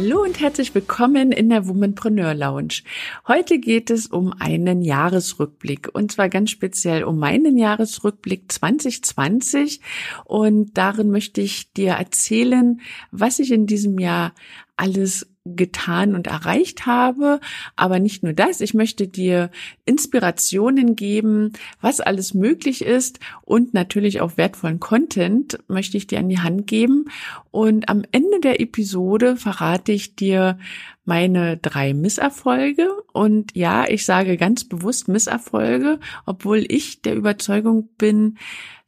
Hallo und herzlich willkommen in der Womanpreneur Lounge. Heute geht es um einen Jahresrückblick und zwar ganz speziell um meinen Jahresrückblick 2020 und darin möchte ich dir erzählen, was ich in diesem Jahr alles getan und erreicht habe. Aber nicht nur das, ich möchte dir Inspirationen geben, was alles möglich ist und natürlich auch wertvollen Content möchte ich dir an die Hand geben. Und am Ende der Episode verrate ich dir meine drei Misserfolge. Und ja, ich sage ganz bewusst Misserfolge, obwohl ich der Überzeugung bin,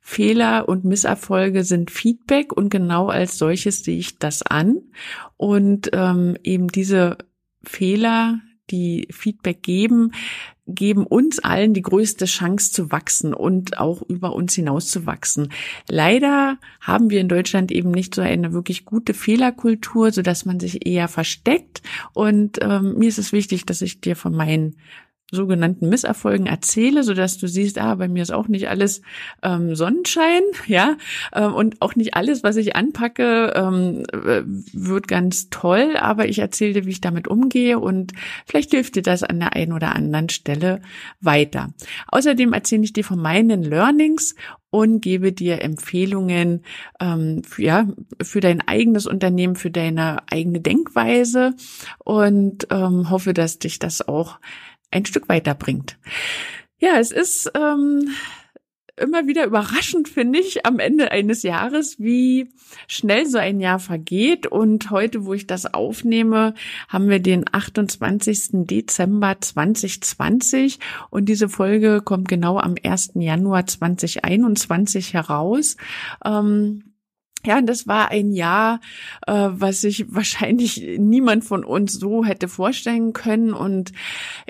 Fehler und Misserfolge sind Feedback und genau als solches sehe ich das an. Und ähm, eben diese Fehler, die Feedback geben, geben uns allen die größte Chance zu wachsen und auch über uns hinaus zu wachsen. Leider haben wir in Deutschland eben nicht so eine wirklich gute Fehlerkultur, so dass man sich eher versteckt. Und ähm, mir ist es wichtig, dass ich dir von meinen sogenannten Misserfolgen erzähle, so dass du siehst, ah, bei mir ist auch nicht alles ähm, Sonnenschein, ja, ähm, und auch nicht alles, was ich anpacke, ähm, wird ganz toll, aber ich erzähle dir, wie ich damit umgehe und vielleicht hilft dir das an der einen oder anderen Stelle weiter. Außerdem erzähle ich dir von meinen Learnings und gebe dir Empfehlungen ähm, für, ja, für dein eigenes Unternehmen, für deine eigene Denkweise und ähm, hoffe, dass dich das auch ein Stück weiterbringt. Ja, es ist ähm, immer wieder überraschend, finde ich, am Ende eines Jahres, wie schnell so ein Jahr vergeht. Und heute, wo ich das aufnehme, haben wir den 28. Dezember 2020 und diese Folge kommt genau am 1. Januar 2021 heraus. Ähm, ja, das war ein Jahr, äh, was sich wahrscheinlich niemand von uns so hätte vorstellen können. Und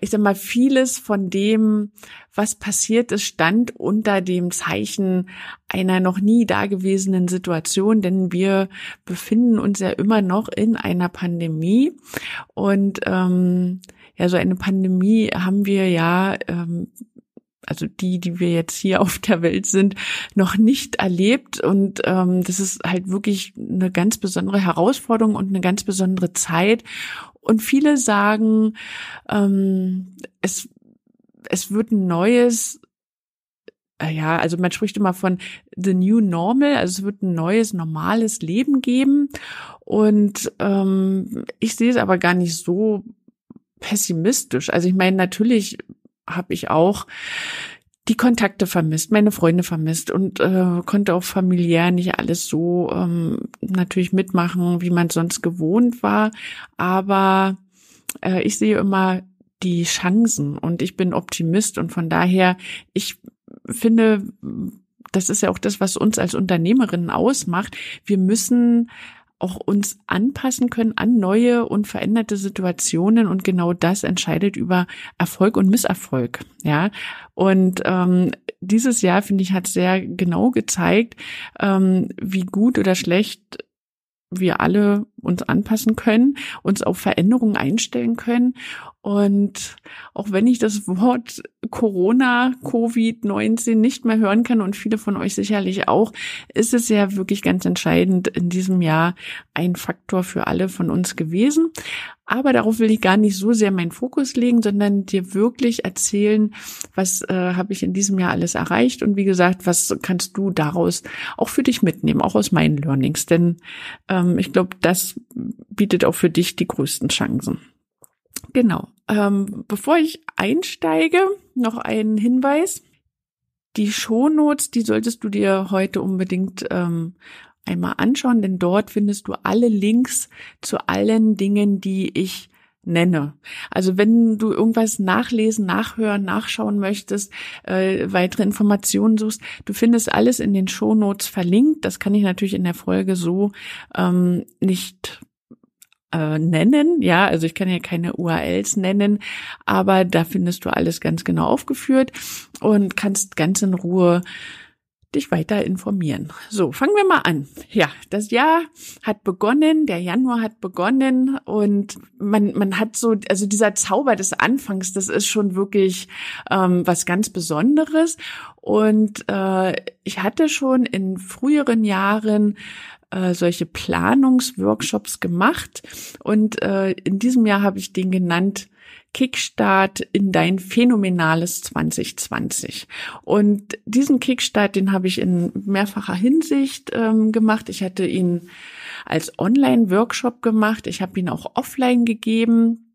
ich sag mal, vieles von dem, was passiert ist, stand unter dem Zeichen einer noch nie dagewesenen Situation, denn wir befinden uns ja immer noch in einer Pandemie. Und ähm, ja, so eine Pandemie haben wir ja ähm, also die, die wir jetzt hier auf der Welt sind, noch nicht erlebt. Und ähm, das ist halt wirklich eine ganz besondere Herausforderung und eine ganz besondere Zeit. Und viele sagen, ähm, es, es wird ein neues äh, ja, also man spricht immer von the new normal, also es wird ein neues, normales Leben geben. Und ähm, ich sehe es aber gar nicht so pessimistisch. Also ich meine, natürlich habe ich auch die Kontakte vermisst, meine Freunde vermisst und äh, konnte auch familiär nicht alles so ähm, natürlich mitmachen, wie man sonst gewohnt war. Aber äh, ich sehe immer die Chancen und ich bin Optimist und von daher, ich finde, das ist ja auch das, was uns als Unternehmerinnen ausmacht. Wir müssen auch uns anpassen können an neue und veränderte Situationen und genau das entscheidet über Erfolg und Misserfolg. Ja, und ähm, dieses Jahr finde ich hat sehr genau gezeigt, ähm, wie gut oder schlecht wir alle uns anpassen können, uns auf Veränderungen einstellen können. Und auch wenn ich das Wort Corona, Covid-19 nicht mehr hören kann und viele von euch sicherlich auch, ist es ja wirklich ganz entscheidend in diesem Jahr ein Faktor für alle von uns gewesen. Aber darauf will ich gar nicht so sehr meinen Fokus legen, sondern dir wirklich erzählen, was äh, habe ich in diesem Jahr alles erreicht und wie gesagt, was kannst du daraus auch für dich mitnehmen, auch aus meinen Learnings. Denn ähm, ich glaube, das bietet auch für dich die größten Chancen. Genau. Ähm, bevor ich einsteige, noch ein Hinweis. Die Shownotes, die solltest du dir heute unbedingt ähm, einmal anschauen, denn dort findest du alle Links zu allen Dingen, die ich nenne. Also wenn du irgendwas nachlesen, nachhören, nachschauen möchtest, äh, weitere Informationen suchst, du findest alles in den Shownotes verlinkt. Das kann ich natürlich in der Folge so ähm, nicht äh, nennen. Ja, also ich kann ja keine URLs nennen, aber da findest du alles ganz genau aufgeführt und kannst ganz in Ruhe dich weiter informieren. So, fangen wir mal an. Ja, das Jahr hat begonnen, der Januar hat begonnen und man, man hat so, also dieser Zauber des Anfangs, das ist schon wirklich ähm, was ganz Besonderes. Und äh, ich hatte schon in früheren Jahren äh, solche Planungsworkshops gemacht und äh, in diesem Jahr habe ich den genannt Kickstart in dein phänomenales 2020. Und diesen Kickstart, den habe ich in mehrfacher Hinsicht ähm, gemacht. Ich hatte ihn als Online-Workshop gemacht. Ich habe ihn auch offline gegeben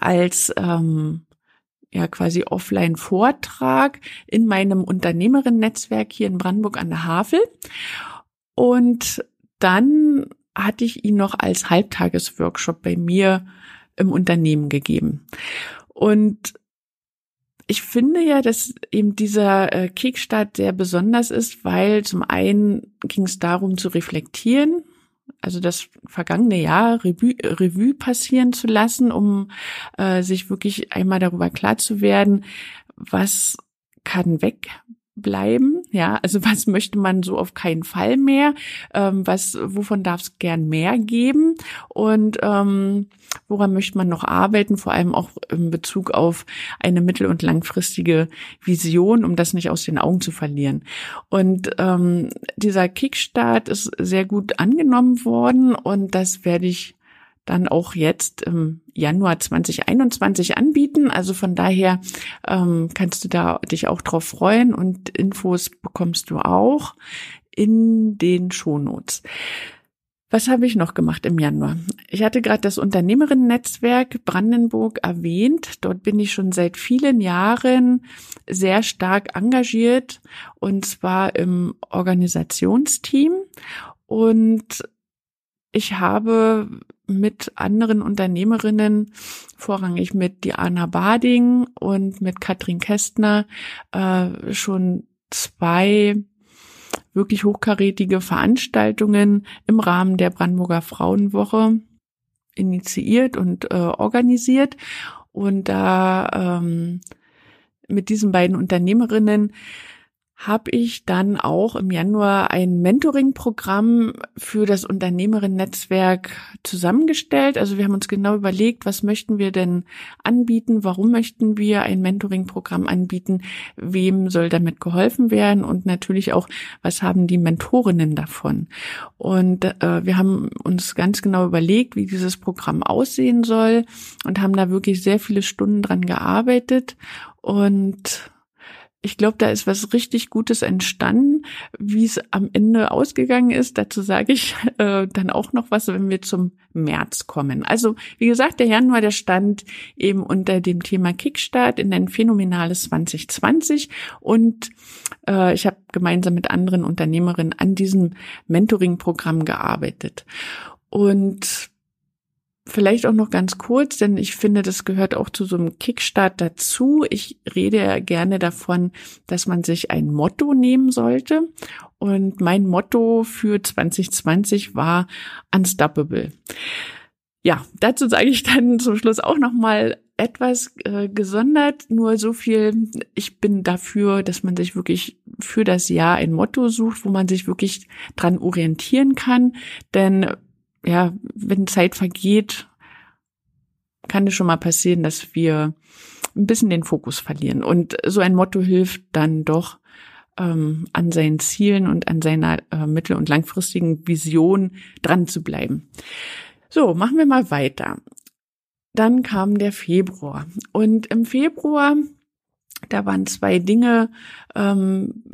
als ähm, ja quasi Offline-Vortrag in meinem Unternehmerinnen-Netzwerk hier in Brandenburg an der Havel. Und dann hatte ich ihn noch als Halbtagesworkshop bei mir im Unternehmen gegeben. Und ich finde ja, dass eben dieser äh, Kickstart sehr besonders ist, weil zum einen ging es darum zu reflektieren, also das vergangene Jahr Revue, Revue passieren zu lassen, um äh, sich wirklich einmal darüber klar zu werden, was kann weg, bleiben? Ja, also was möchte man so auf keinen Fall mehr? Ähm, was, wovon darf es gern mehr geben? Und ähm, woran möchte man noch arbeiten? Vor allem auch in Bezug auf eine mittel- und langfristige Vision, um das nicht aus den Augen zu verlieren. Und ähm, dieser Kickstart ist sehr gut angenommen worden und das werde ich dann auch jetzt im Januar 2021 anbieten. Also von daher ähm, kannst du da dich auch drauf freuen und Infos bekommst du auch in den Shownotes. Was habe ich noch gemacht im Januar? Ich hatte gerade das Unternehmerinnen-Netzwerk Brandenburg erwähnt. Dort bin ich schon seit vielen Jahren sehr stark engagiert und zwar im Organisationsteam. Und ich habe mit anderen Unternehmerinnen, vorrangig mit Diana Bading und mit Katrin Kästner, äh, schon zwei wirklich hochkarätige Veranstaltungen im Rahmen der Brandenburger Frauenwoche initiiert und äh, organisiert. Und da ähm, mit diesen beiden Unternehmerinnen habe ich dann auch im Januar ein Mentoring-Programm für das Unternehmerinnen-Netzwerk zusammengestellt. Also wir haben uns genau überlegt, was möchten wir denn anbieten, warum möchten wir ein Mentoring-Programm anbieten, wem soll damit geholfen werden und natürlich auch, was haben die Mentorinnen davon. Und äh, wir haben uns ganz genau überlegt, wie dieses Programm aussehen soll und haben da wirklich sehr viele Stunden dran gearbeitet und ich glaube, da ist was richtig Gutes entstanden. Wie es am Ende ausgegangen ist, dazu sage ich äh, dann auch noch was, wenn wir zum März kommen. Also, wie gesagt, der Januar, der stand eben unter dem Thema Kickstart in ein phänomenales 2020 und äh, ich habe gemeinsam mit anderen Unternehmerinnen an diesem Mentoring-Programm gearbeitet. Und Vielleicht auch noch ganz kurz, denn ich finde, das gehört auch zu so einem Kickstart dazu. Ich rede ja gerne davon, dass man sich ein Motto nehmen sollte. Und mein Motto für 2020 war Unstoppable. Ja, dazu sage ich dann zum Schluss auch noch mal etwas äh, gesondert. Nur so viel. Ich bin dafür, dass man sich wirklich für das Jahr ein Motto sucht, wo man sich wirklich dran orientieren kann. Denn ja, wenn Zeit vergeht, kann es schon mal passieren, dass wir ein bisschen den Fokus verlieren. Und so ein Motto hilft dann doch, ähm, an seinen Zielen und an seiner äh, mittel- und langfristigen Vision dran zu bleiben. So, machen wir mal weiter. Dann kam der Februar. Und im Februar, da waren zwei Dinge, ähm,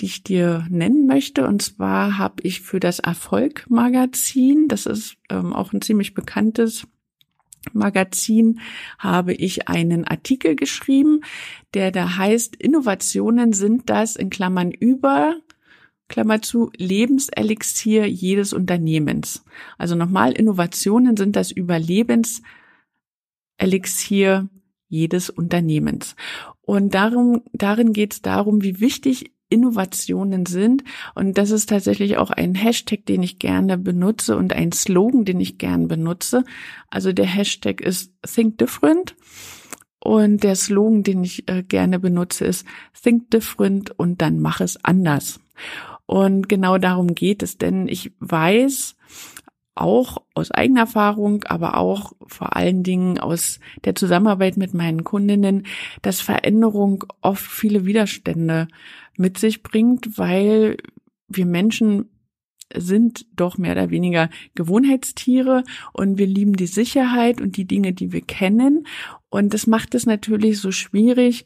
die ich dir nennen möchte. Und zwar habe ich für das Erfolg-Magazin, das ist ähm, auch ein ziemlich bekanntes Magazin, habe ich einen Artikel geschrieben, der da heißt, Innovationen sind das in Klammern über Klammer zu, Lebenselixier jedes Unternehmens. Also nochmal, Innovationen sind das Überlebenselixier jedes Unternehmens. Und darum, darin geht es darum, wie wichtig Innovationen sind. Und das ist tatsächlich auch ein Hashtag, den ich gerne benutze und ein Slogan, den ich gerne benutze. Also der Hashtag ist Think Different. Und der Slogan, den ich äh, gerne benutze, ist Think Different und dann mach es anders. Und genau darum geht es, denn ich weiß auch aus eigener Erfahrung, aber auch vor allen Dingen aus der Zusammenarbeit mit meinen Kundinnen, dass Veränderung oft viele Widerstände mit sich bringt, weil wir Menschen sind doch mehr oder weniger Gewohnheitstiere und wir lieben die Sicherheit und die Dinge, die wir kennen. Und das macht es natürlich so schwierig,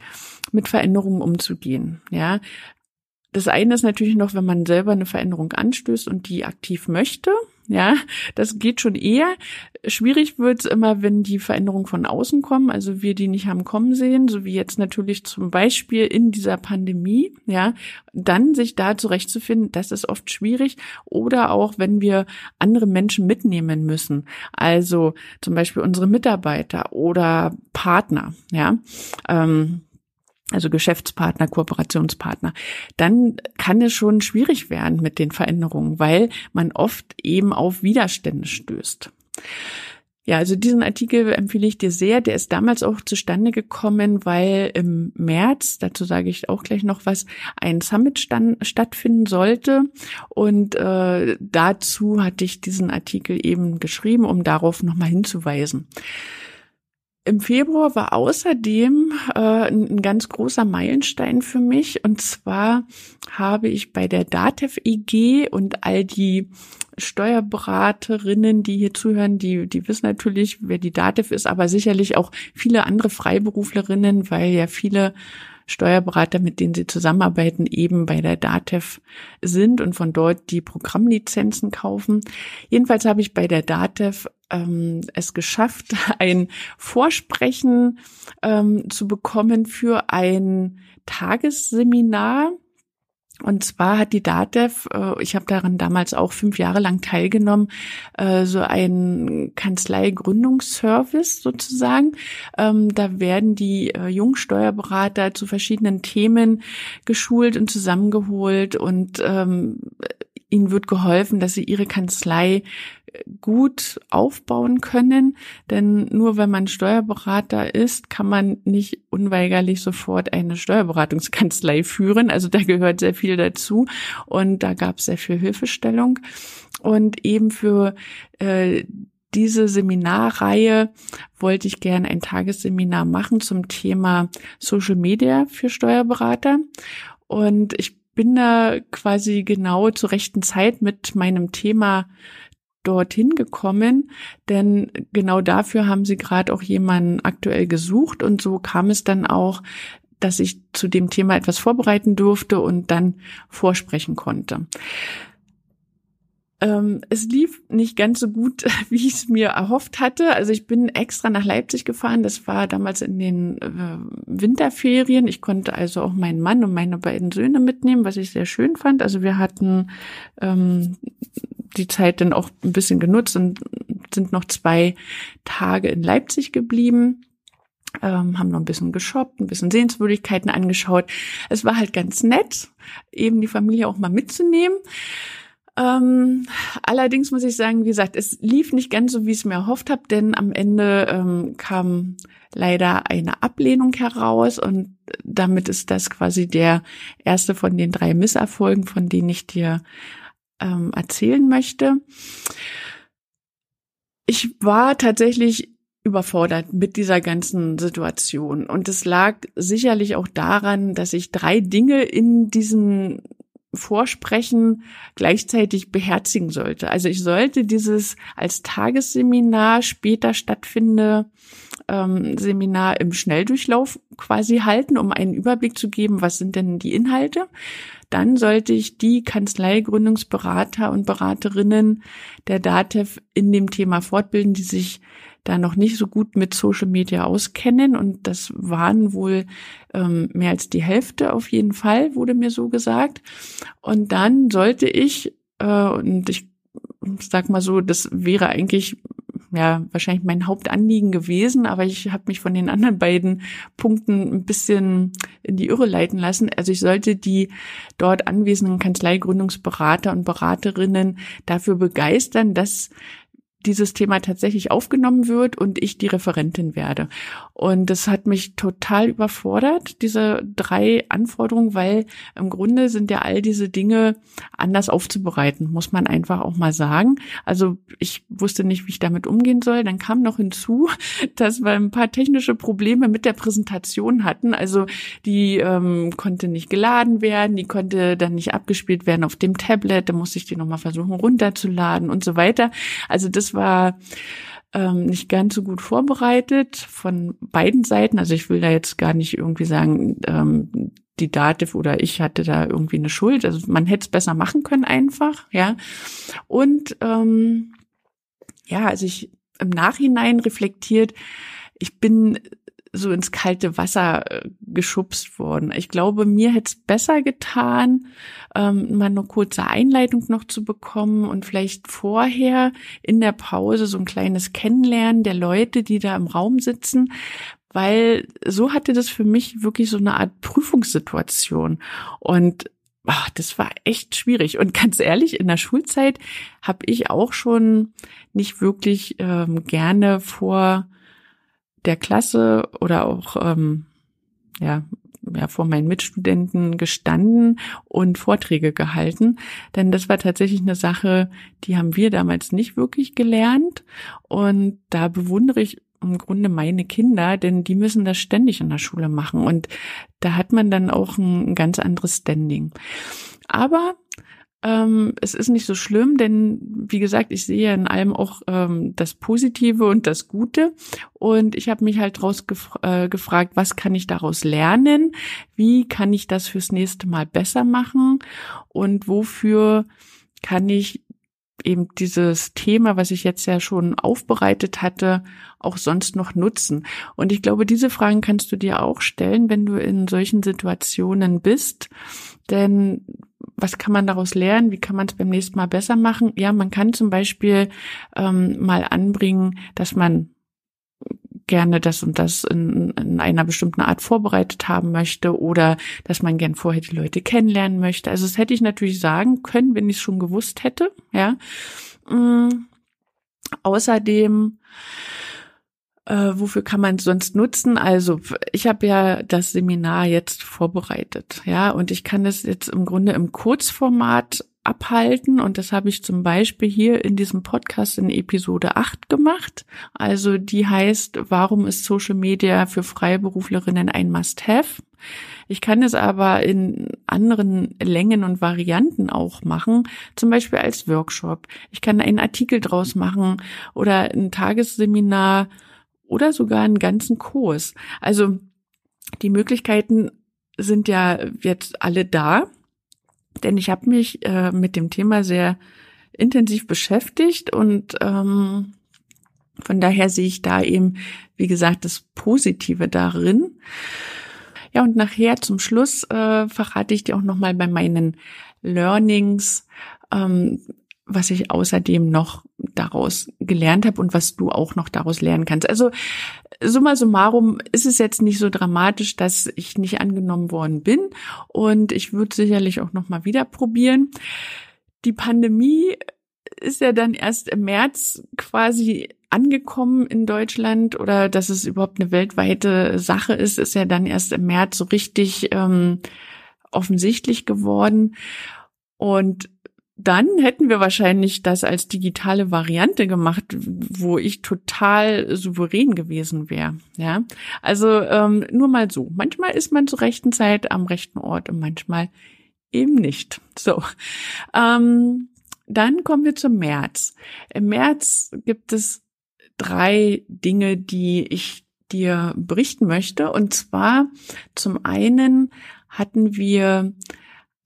mit Veränderungen umzugehen. Ja, das eine ist natürlich noch, wenn man selber eine Veränderung anstößt und die aktiv möchte. Ja, das geht schon eher. Schwierig wird's immer, wenn die Veränderungen von außen kommen, also wir die nicht haben kommen sehen, so wie jetzt natürlich zum Beispiel in dieser Pandemie, ja, dann sich da zurechtzufinden, das ist oft schwierig. Oder auch, wenn wir andere Menschen mitnehmen müssen, also zum Beispiel unsere Mitarbeiter oder Partner, ja. Ähm, also Geschäftspartner, Kooperationspartner, dann kann es schon schwierig werden mit den Veränderungen, weil man oft eben auf Widerstände stößt. Ja, also diesen Artikel empfehle ich dir sehr. Der ist damals auch zustande gekommen, weil im März, dazu sage ich auch gleich noch was, ein Summit stand, stattfinden sollte. Und äh, dazu hatte ich diesen Artikel eben geschrieben, um darauf nochmal hinzuweisen. Im Februar war außerdem äh, ein ganz großer Meilenstein für mich. Und zwar habe ich bei der DATEV EG und all die Steuerberaterinnen, die hier zuhören, die, die wissen natürlich, wer die DATEV ist, aber sicherlich auch viele andere Freiberuflerinnen, weil ja viele Steuerberater, mit denen sie zusammenarbeiten, eben bei der DATEV sind und von dort die Programmlizenzen kaufen. Jedenfalls habe ich bei der DATEV ähm, es geschafft, ein Vorsprechen ähm, zu bekommen für ein Tagesseminar und zwar hat die DATEV, äh, ich habe daran damals auch fünf Jahre lang teilgenommen, äh, so einen Kanzleigründungsservice sozusagen. Ähm, da werden die äh, Jungsteuerberater zu verschiedenen Themen geschult und zusammengeholt und ähm, ihnen wird geholfen, dass sie ihre Kanzlei gut aufbauen können, denn nur wenn man Steuerberater ist, kann man nicht unweigerlich sofort eine Steuerberatungskanzlei führen. Also da gehört sehr viel dazu. Und da gab es sehr viel Hilfestellung. Und eben für äh, diese Seminarreihe wollte ich gerne ein Tagesseminar machen zum Thema Social Media für Steuerberater. Und ich bin da quasi genau zur rechten Zeit mit meinem Thema dorthin gekommen, denn genau dafür haben sie gerade auch jemanden aktuell gesucht und so kam es dann auch, dass ich zu dem Thema etwas vorbereiten durfte und dann vorsprechen konnte. Ähm, es lief nicht ganz so gut, wie ich es mir erhofft hatte. Also ich bin extra nach Leipzig gefahren. Das war damals in den äh, Winterferien. Ich konnte also auch meinen Mann und meine beiden Söhne mitnehmen, was ich sehr schön fand. Also wir hatten ähm, die Zeit dann auch ein bisschen genutzt und sind noch zwei Tage in Leipzig geblieben. Ähm, haben noch ein bisschen geshoppt, ein bisschen Sehenswürdigkeiten angeschaut. Es war halt ganz nett, eben die Familie auch mal mitzunehmen. Ähm, allerdings muss ich sagen, wie gesagt, es lief nicht ganz so, wie ich es mir erhofft habe, denn am Ende ähm, kam leider eine Ablehnung heraus und damit ist das quasi der erste von den drei Misserfolgen, von denen ich dir ähm, erzählen möchte. Ich war tatsächlich überfordert mit dieser ganzen Situation. Und es lag sicherlich auch daran, dass ich drei Dinge in diesem Vorsprechen gleichzeitig beherzigen sollte. Also ich sollte dieses als Tagesseminar später stattfinde ähm, Seminar im Schnelldurchlauf quasi halten, um einen Überblick zu geben, was sind denn die Inhalte dann sollte ich die Kanzleigründungsberater und Beraterinnen der DATEV in dem Thema fortbilden, die sich da noch nicht so gut mit Social Media auskennen. Und das waren wohl ähm, mehr als die Hälfte auf jeden Fall, wurde mir so gesagt. Und dann sollte ich, äh, und ich sag mal so, das wäre eigentlich ja wahrscheinlich mein Hauptanliegen gewesen, aber ich habe mich von den anderen beiden Punkten ein bisschen in die Irre leiten lassen. Also ich sollte die dort anwesenden Kanzleigründungsberater und Beraterinnen dafür begeistern, dass dieses Thema tatsächlich aufgenommen wird und ich die Referentin werde. Und das hat mich total überfordert, diese drei Anforderungen, weil im Grunde sind ja all diese Dinge anders aufzubereiten, muss man einfach auch mal sagen. Also ich wusste nicht, wie ich damit umgehen soll. Dann kam noch hinzu, dass wir ein paar technische Probleme mit der Präsentation hatten. Also die ähm, konnte nicht geladen werden, die konnte dann nicht abgespielt werden auf dem Tablet, da musste ich die nochmal versuchen runterzuladen und so weiter. Also das war ähm, nicht ganz so gut vorbereitet von beiden Seiten. Also ich will da jetzt gar nicht irgendwie sagen, ähm, die Dativ oder ich hatte da irgendwie eine Schuld. Also man hätte es besser machen können einfach, ja. Und ähm, ja, also ich im Nachhinein reflektiert, ich bin so ins kalte Wasser äh, geschubst worden. Ich glaube, mir hätte es besser getan, ähm, mal eine kurze Einleitung noch zu bekommen und vielleicht vorher in der Pause so ein kleines Kennenlernen der Leute, die da im Raum sitzen, weil so hatte das für mich wirklich so eine Art Prüfungssituation und ach, das war echt schwierig. Und ganz ehrlich, in der Schulzeit habe ich auch schon nicht wirklich ähm, gerne vor der Klasse oder auch ähm, ja, ja vor meinen Mitstudenten gestanden und Vorträge gehalten, denn das war tatsächlich eine Sache, die haben wir damals nicht wirklich gelernt. Und da bewundere ich im Grunde meine Kinder, denn die müssen das ständig in der Schule machen. Und da hat man dann auch ein ganz anderes Standing. Aber ähm, es ist nicht so schlimm, denn wie gesagt, ich sehe in allem auch ähm, das Positive und das Gute. Und ich habe mich halt draus gef äh, gefragt, was kann ich daraus lernen? Wie kann ich das fürs nächste Mal besser machen? Und wofür kann ich eben dieses Thema, was ich jetzt ja schon aufbereitet hatte, auch sonst noch nutzen? Und ich glaube, diese Fragen kannst du dir auch stellen, wenn du in solchen Situationen bist. Denn was kann man daraus lernen? Wie kann man es beim nächsten Mal besser machen? Ja, man kann zum Beispiel ähm, mal anbringen, dass man gerne das und das in, in einer bestimmten Art vorbereitet haben möchte oder dass man gern vorher die Leute kennenlernen möchte. Also das hätte ich natürlich sagen können, wenn ich es schon gewusst hätte. Ja. Ähm, außerdem äh, wofür kann man es sonst nutzen? Also ich habe ja das Seminar jetzt vorbereitet, ja, und ich kann es jetzt im Grunde im Kurzformat abhalten und das habe ich zum Beispiel hier in diesem Podcast in Episode 8 gemacht. Also die heißt, warum ist Social Media für Freiberuflerinnen ein Must-Have? Ich kann es aber in anderen Längen und Varianten auch machen, zum Beispiel als Workshop. Ich kann einen Artikel draus machen oder ein Tagesseminar oder sogar einen ganzen Kurs. Also die Möglichkeiten sind ja jetzt alle da, denn ich habe mich äh, mit dem Thema sehr intensiv beschäftigt und ähm, von daher sehe ich da eben, wie gesagt, das Positive darin. Ja, und nachher zum Schluss äh, verrate ich dir auch nochmal bei meinen Learnings, ähm, was ich außerdem noch daraus gelernt habe und was du auch noch daraus lernen kannst. Also summa summarum ist es jetzt nicht so dramatisch, dass ich nicht angenommen worden bin und ich würde sicherlich auch noch mal wieder probieren. Die Pandemie ist ja dann erst im März quasi angekommen in Deutschland oder dass es überhaupt eine weltweite Sache ist, ist ja dann erst im März so richtig ähm, offensichtlich geworden. Und dann hätten wir wahrscheinlich das als digitale Variante gemacht, wo ich total souverän gewesen wäre. Ja, also ähm, nur mal so. Manchmal ist man zur rechten Zeit am rechten Ort und manchmal eben nicht. So, ähm, dann kommen wir zum März. Im März gibt es drei Dinge, die ich dir berichten möchte. Und zwar zum einen hatten wir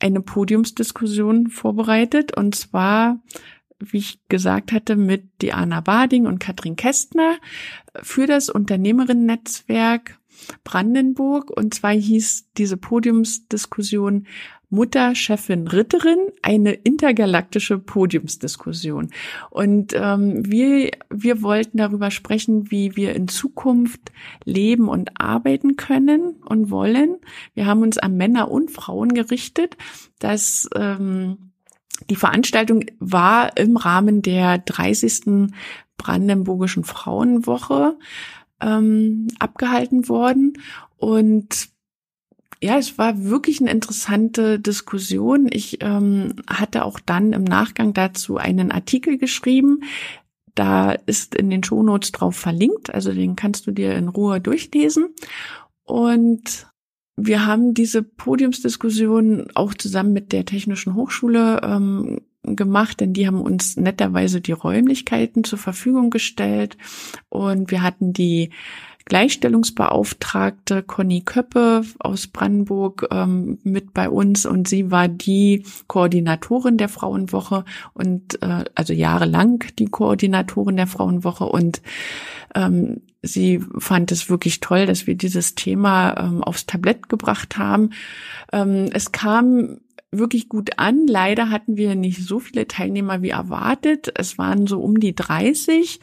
eine Podiumsdiskussion vorbereitet. Und zwar, wie ich gesagt hatte, mit Diana Bading und Katrin Kästner für das Unternehmerinnen-Netzwerk Brandenburg. Und zwar hieß diese Podiumsdiskussion Mutter, Chefin, Ritterin, eine intergalaktische Podiumsdiskussion. Und ähm, wir, wir wollten darüber sprechen, wie wir in Zukunft leben und arbeiten können und wollen. Wir haben uns an Männer und Frauen gerichtet, dass ähm, die Veranstaltung war im Rahmen der 30. Brandenburgischen Frauenwoche ähm, abgehalten worden. Und ja, es war wirklich eine interessante Diskussion. Ich ähm, hatte auch dann im Nachgang dazu einen Artikel geschrieben. Da ist in den Shownotes drauf verlinkt, also den kannst du dir in Ruhe durchlesen. Und wir haben diese Podiumsdiskussion auch zusammen mit der Technischen Hochschule ähm, gemacht, denn die haben uns netterweise die Räumlichkeiten zur Verfügung gestellt und wir hatten die Gleichstellungsbeauftragte Conny Köppe aus Brandenburg ähm, mit bei uns und sie war die Koordinatorin der Frauenwoche und äh, also jahrelang die Koordinatorin der Frauenwoche und ähm, sie fand es wirklich toll, dass wir dieses Thema ähm, aufs Tablett gebracht haben. Ähm, es kam wirklich gut an. Leider hatten wir nicht so viele Teilnehmer wie erwartet. Es waren so um die 30,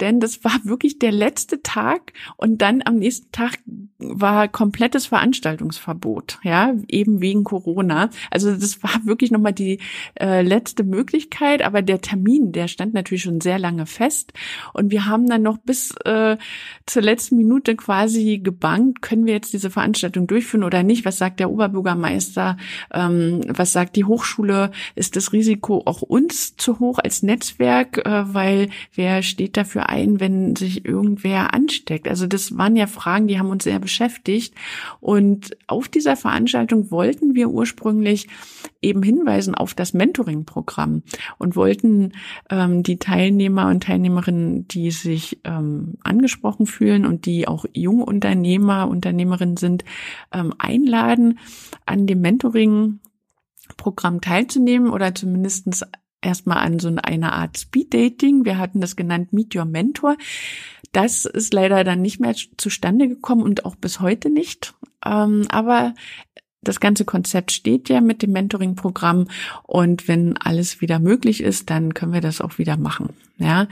denn das war wirklich der letzte Tag und dann am nächsten Tag war komplettes Veranstaltungsverbot, ja, eben wegen Corona. Also das war wirklich nochmal die äh, letzte Möglichkeit, aber der Termin, der stand natürlich schon sehr lange fest und wir haben dann noch bis äh, zur letzten Minute quasi gebankt, können wir jetzt diese Veranstaltung durchführen oder nicht? Was sagt der Oberbürgermeister? Ähm, was sagt die Hochschule? Ist das Risiko auch uns zu hoch als Netzwerk? Äh, weil wer steht dafür ein, wenn sich irgendwer ansteckt? Also das waren ja Fragen, die haben uns sehr beschäftigt. Und auf dieser Veranstaltung wollten wir ursprünglich eben hinweisen auf das Mentoring-Programm und wollten ähm, die Teilnehmer und Teilnehmerinnen, die sich ähm, angesprochen fühlen und die auch Jungunternehmer, Unternehmerinnen sind, ähm, einladen, an dem Mentoring Programm teilzunehmen oder zumindestens erstmal an so einer Art Speed Dating. Wir hatten das genannt Meet Your Mentor. Das ist leider dann nicht mehr zustande gekommen und auch bis heute nicht. Ähm, aber das ganze Konzept steht ja mit dem Mentoring-Programm und wenn alles wieder möglich ist, dann können wir das auch wieder machen. Ja.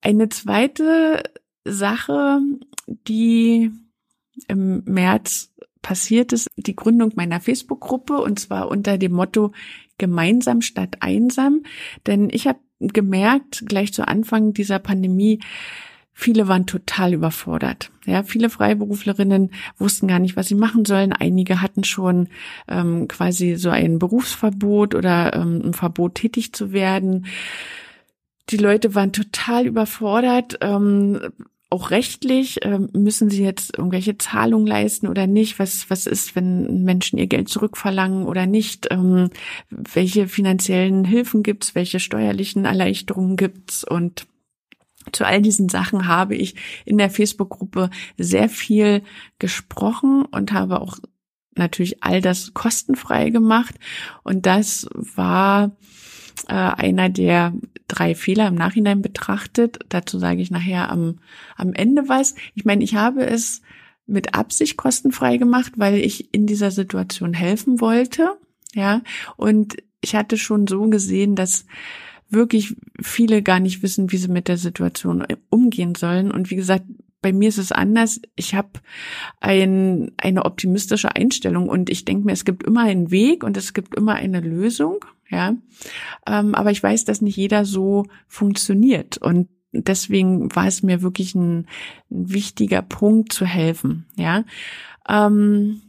Eine zweite Sache, die im März passiert ist, die Gründung meiner Facebook-Gruppe und zwar unter dem Motto gemeinsam statt einsam. Denn ich habe gemerkt, gleich zu Anfang dieser Pandemie, Viele waren total überfordert. Ja, viele Freiberuflerinnen wussten gar nicht, was sie machen sollen. Einige hatten schon ähm, quasi so ein Berufsverbot oder ähm, ein Verbot, tätig zu werden. Die Leute waren total überfordert. Ähm, auch rechtlich, äh, müssen sie jetzt irgendwelche Zahlungen leisten oder nicht? Was, was ist, wenn Menschen ihr Geld zurückverlangen oder nicht? Ähm, welche finanziellen Hilfen gibt's? Welche steuerlichen Erleichterungen gibt's? Und zu all diesen Sachen habe ich in der Facebook-Gruppe sehr viel gesprochen und habe auch natürlich all das kostenfrei gemacht. Und das war äh, einer der drei Fehler im Nachhinein betrachtet. Dazu sage ich nachher am, am Ende was. Ich meine, ich habe es mit Absicht kostenfrei gemacht, weil ich in dieser Situation helfen wollte. Ja, und ich hatte schon so gesehen, dass wirklich viele gar nicht wissen, wie sie mit der Situation umgehen sollen. Und wie gesagt, bei mir ist es anders. Ich habe ein, eine optimistische Einstellung und ich denke mir, es gibt immer einen Weg und es gibt immer eine Lösung. Ja, ähm, aber ich weiß, dass nicht jeder so funktioniert und deswegen war es mir wirklich ein, ein wichtiger Punkt zu helfen. Ja. Ähm,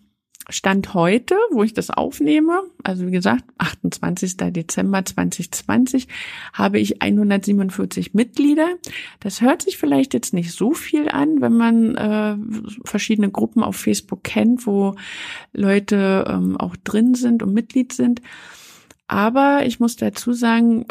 Stand heute, wo ich das aufnehme, also wie gesagt, 28. Dezember 2020, habe ich 147 Mitglieder. Das hört sich vielleicht jetzt nicht so viel an, wenn man äh, verschiedene Gruppen auf Facebook kennt, wo Leute ähm, auch drin sind und Mitglied sind. Aber ich muss dazu sagen,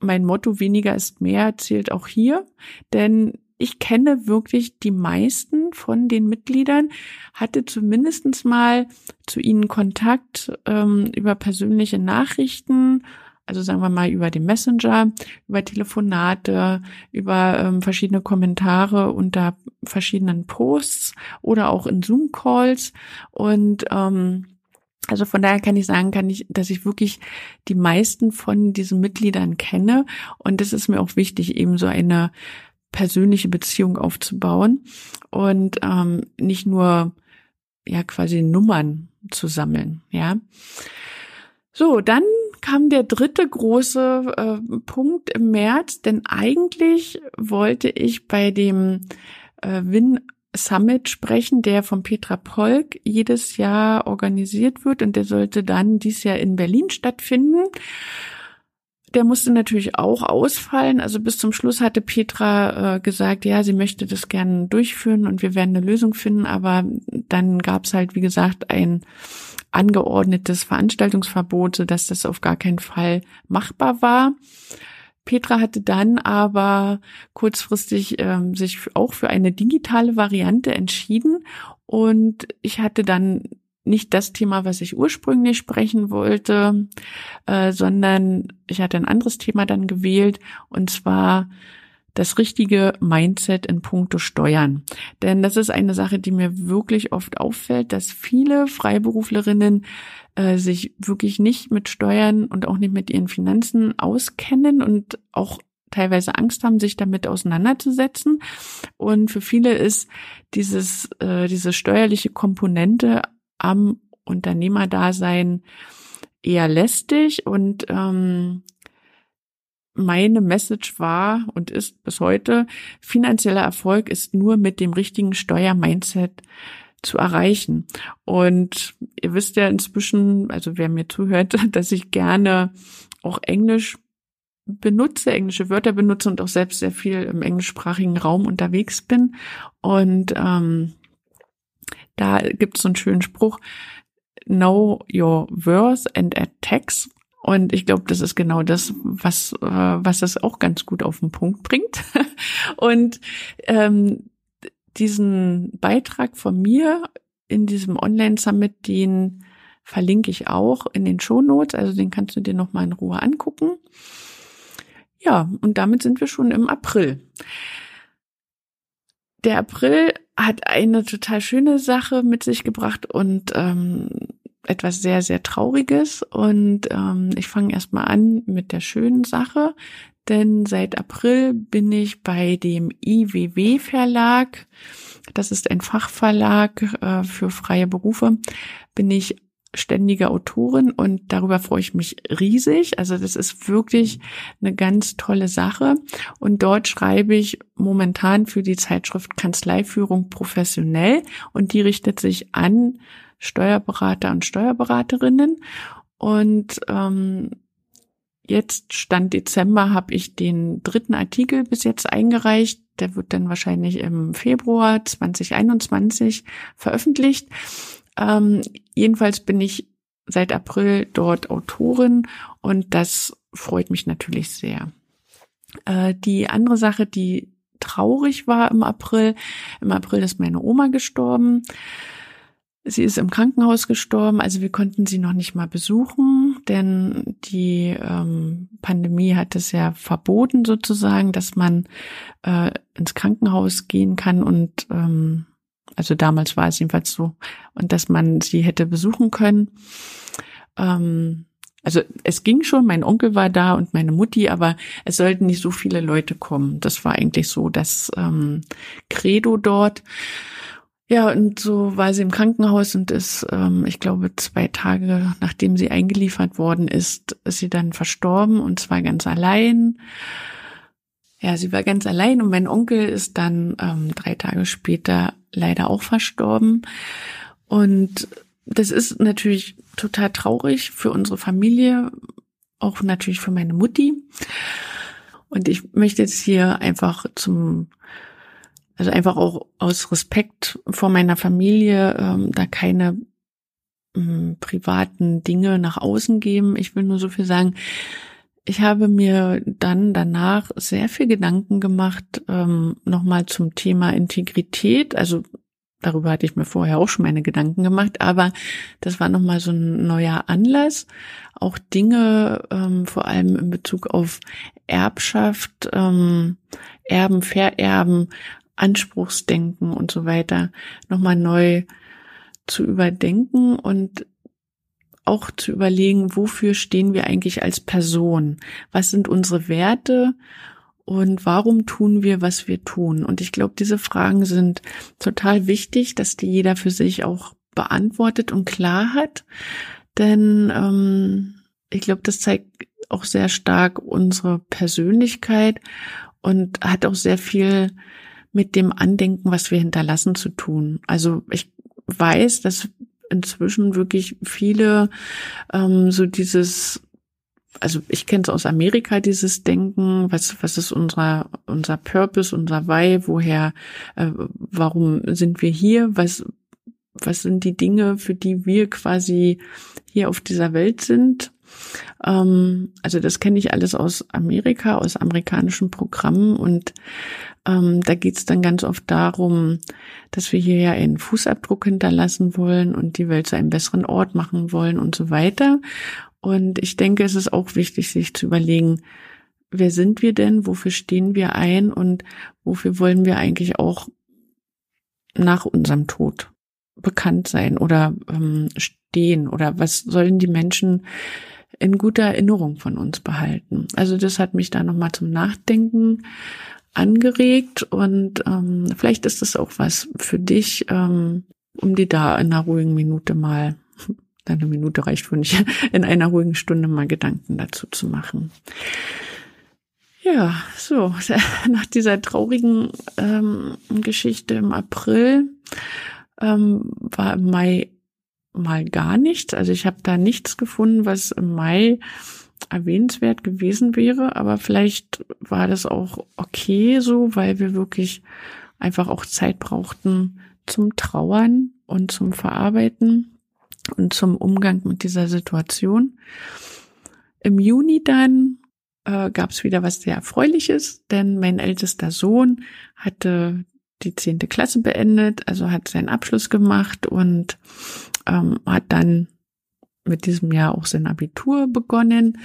mein Motto weniger ist mehr zählt auch hier, denn ich kenne wirklich die meisten von den Mitgliedern, hatte zumindestens mal zu ihnen Kontakt ähm, über persönliche Nachrichten, also sagen wir mal über den Messenger, über Telefonate, über ähm, verschiedene Kommentare unter verschiedenen Posts oder auch in Zoom-Calls. Und ähm, Also von daher kann ich sagen, kann ich, dass ich wirklich die meisten von diesen Mitgliedern kenne. Und es ist mir auch wichtig, eben so eine persönliche Beziehung aufzubauen und ähm, nicht nur ja quasi Nummern zu sammeln. Ja. So, dann kam der dritte große äh, Punkt im März, denn eigentlich wollte ich bei dem äh, Win Summit sprechen, der von Petra Polk jedes Jahr organisiert wird und der sollte dann dieses Jahr in Berlin stattfinden. Der musste natürlich auch ausfallen. Also bis zum Schluss hatte Petra äh, gesagt, ja, sie möchte das gerne durchführen und wir werden eine Lösung finden. Aber dann gab es halt, wie gesagt, ein angeordnetes Veranstaltungsverbot, sodass das auf gar keinen Fall machbar war. Petra hatte dann aber kurzfristig ähm, sich auch für eine digitale Variante entschieden und ich hatte dann nicht das Thema, was ich ursprünglich sprechen wollte, äh, sondern ich hatte ein anderes Thema dann gewählt und zwar das richtige Mindset in puncto Steuern. Denn das ist eine Sache, die mir wirklich oft auffällt, dass viele Freiberuflerinnen äh, sich wirklich nicht mit Steuern und auch nicht mit ihren Finanzen auskennen und auch teilweise Angst haben, sich damit auseinanderzusetzen. Und für viele ist dieses, äh, diese steuerliche Komponente am Unternehmerdasein eher lästig und ähm, meine Message war und ist bis heute, finanzieller Erfolg ist nur mit dem richtigen Steuermindset zu erreichen. Und ihr wisst ja inzwischen, also wer mir zuhört, dass ich gerne auch Englisch benutze, englische Wörter benutze und auch selbst sehr viel im englischsprachigen Raum unterwegs bin. Und ähm, da gibt es so einen schönen Spruch, Know your worth and tax. Und ich glaube, das ist genau das, was, äh, was das auch ganz gut auf den Punkt bringt. Und ähm, diesen Beitrag von mir in diesem Online-Summit, den verlinke ich auch in den Shownotes, also den kannst du dir nochmal in Ruhe angucken. Ja, und damit sind wir schon im April. Der April hat eine total schöne Sache mit sich gebracht und ähm, etwas sehr, sehr Trauriges. Und ähm, ich fange erstmal an mit der schönen Sache, denn seit April bin ich bei dem IWW Verlag. Das ist ein Fachverlag äh, für freie Berufe. Bin ich ständige Autorin und darüber freue ich mich riesig. Also das ist wirklich eine ganz tolle Sache. Und dort schreibe ich momentan für die Zeitschrift Kanzleiführung professionell und die richtet sich an Steuerberater und Steuerberaterinnen. Und ähm, jetzt Stand Dezember habe ich den dritten Artikel bis jetzt eingereicht. Der wird dann wahrscheinlich im Februar 2021 veröffentlicht. Ähm, jedenfalls bin ich seit April dort Autorin und das freut mich natürlich sehr. Äh, die andere Sache, die traurig war im April, im April ist meine Oma gestorben. Sie ist im Krankenhaus gestorben, also wir konnten sie noch nicht mal besuchen, denn die ähm, Pandemie hat es ja verboten sozusagen, dass man äh, ins Krankenhaus gehen kann und ähm, also damals war es jedenfalls so und dass man sie hätte besuchen können. Ähm, also es ging schon, mein Onkel war da und meine Mutti, aber es sollten nicht so viele Leute kommen. Das war eigentlich so das ähm, Credo dort. Ja, und so war sie im Krankenhaus und ist, ähm, ich glaube, zwei Tage nachdem sie eingeliefert worden ist, ist sie dann verstorben und zwar ganz allein. Ja, sie war ganz allein und mein Onkel ist dann ähm, drei Tage später leider auch verstorben. Und das ist natürlich total traurig für unsere Familie, auch natürlich für meine Mutti. Und ich möchte jetzt hier einfach zum also einfach auch aus Respekt vor meiner Familie ähm, da keine ähm, privaten Dinge nach außen geben. Ich will nur so viel sagen. Ich habe mir dann danach sehr viel Gedanken gemacht, ähm, nochmal zum Thema Integrität. Also darüber hatte ich mir vorher auch schon meine Gedanken gemacht, aber das war nochmal so ein neuer Anlass, auch Dinge ähm, vor allem in Bezug auf Erbschaft, ähm, Erben, Vererben Anspruchsdenken und so weiter nochmal neu zu überdenken. Und auch zu überlegen, wofür stehen wir eigentlich als Person? Was sind unsere Werte? Und warum tun wir, was wir tun? Und ich glaube, diese Fragen sind total wichtig, dass die jeder für sich auch beantwortet und klar hat. Denn ähm, ich glaube, das zeigt auch sehr stark unsere Persönlichkeit und hat auch sehr viel mit dem Andenken, was wir hinterlassen, zu tun. Also ich weiß, dass inzwischen wirklich viele ähm, so dieses also ich kenne es aus Amerika, dieses Denken, was, was ist unser, unser Purpose, unser Why, woher, äh, warum sind wir hier, was, was sind die Dinge, für die wir quasi hier auf dieser Welt sind. Ähm, also das kenne ich alles aus Amerika, aus amerikanischen Programmen und ähm, da geht es dann ganz oft darum, dass wir hier ja einen Fußabdruck hinterlassen wollen und die Welt zu einem besseren Ort machen wollen und so weiter. Und ich denke, es ist auch wichtig, sich zu überlegen, wer sind wir denn, wofür stehen wir ein und wofür wollen wir eigentlich auch nach unserem Tod bekannt sein oder ähm, stehen oder was sollen die Menschen in guter Erinnerung von uns behalten. Also das hat mich da nochmal zum Nachdenken angeregt und ähm, vielleicht ist das auch was für dich, ähm, um dir da in einer ruhigen Minute mal, eine Minute reicht für nicht, in einer ruhigen Stunde mal Gedanken dazu zu machen. Ja, so, nach dieser traurigen ähm, Geschichte im April ähm, war im Mai mal gar nichts. Also ich habe da nichts gefunden, was im Mai erwähnenswert gewesen wäre, aber vielleicht war das auch okay so, weil wir wirklich einfach auch Zeit brauchten zum Trauern und zum Verarbeiten und zum Umgang mit dieser Situation. Im Juni dann äh, gab es wieder was sehr Erfreuliches, denn mein ältester Sohn hatte die zehnte Klasse beendet, also hat seinen Abschluss gemacht und ähm, hat dann mit diesem Jahr auch sein Abitur begonnen.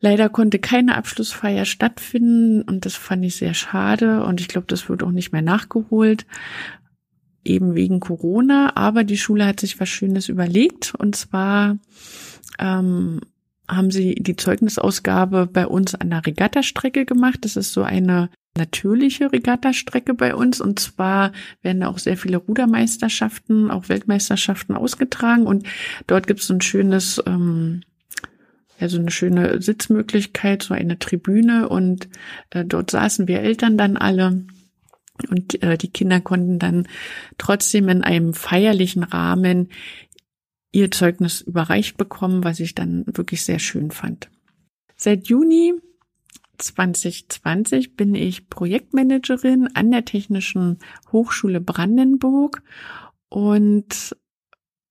Leider konnte keine Abschlussfeier stattfinden und das fand ich sehr schade und ich glaube, das wird auch nicht mehr nachgeholt, eben wegen Corona. Aber die Schule hat sich was Schönes überlegt und zwar ähm, haben sie die Zeugnisausgabe bei uns an der Regattastrecke gemacht. Das ist so eine natürliche Regattastrecke bei uns. Und zwar werden da auch sehr viele Rudermeisterschaften, auch Weltmeisterschaften ausgetragen. Und dort gibt es ein schönes, ähm, ja, so eine schöne Sitzmöglichkeit, so eine Tribüne. Und äh, dort saßen wir Eltern dann alle. Und äh, die Kinder konnten dann trotzdem in einem feierlichen Rahmen ihr Zeugnis überreicht bekommen, was ich dann wirklich sehr schön fand. Seit Juni 2020 bin ich Projektmanagerin an der Technischen Hochschule Brandenburg und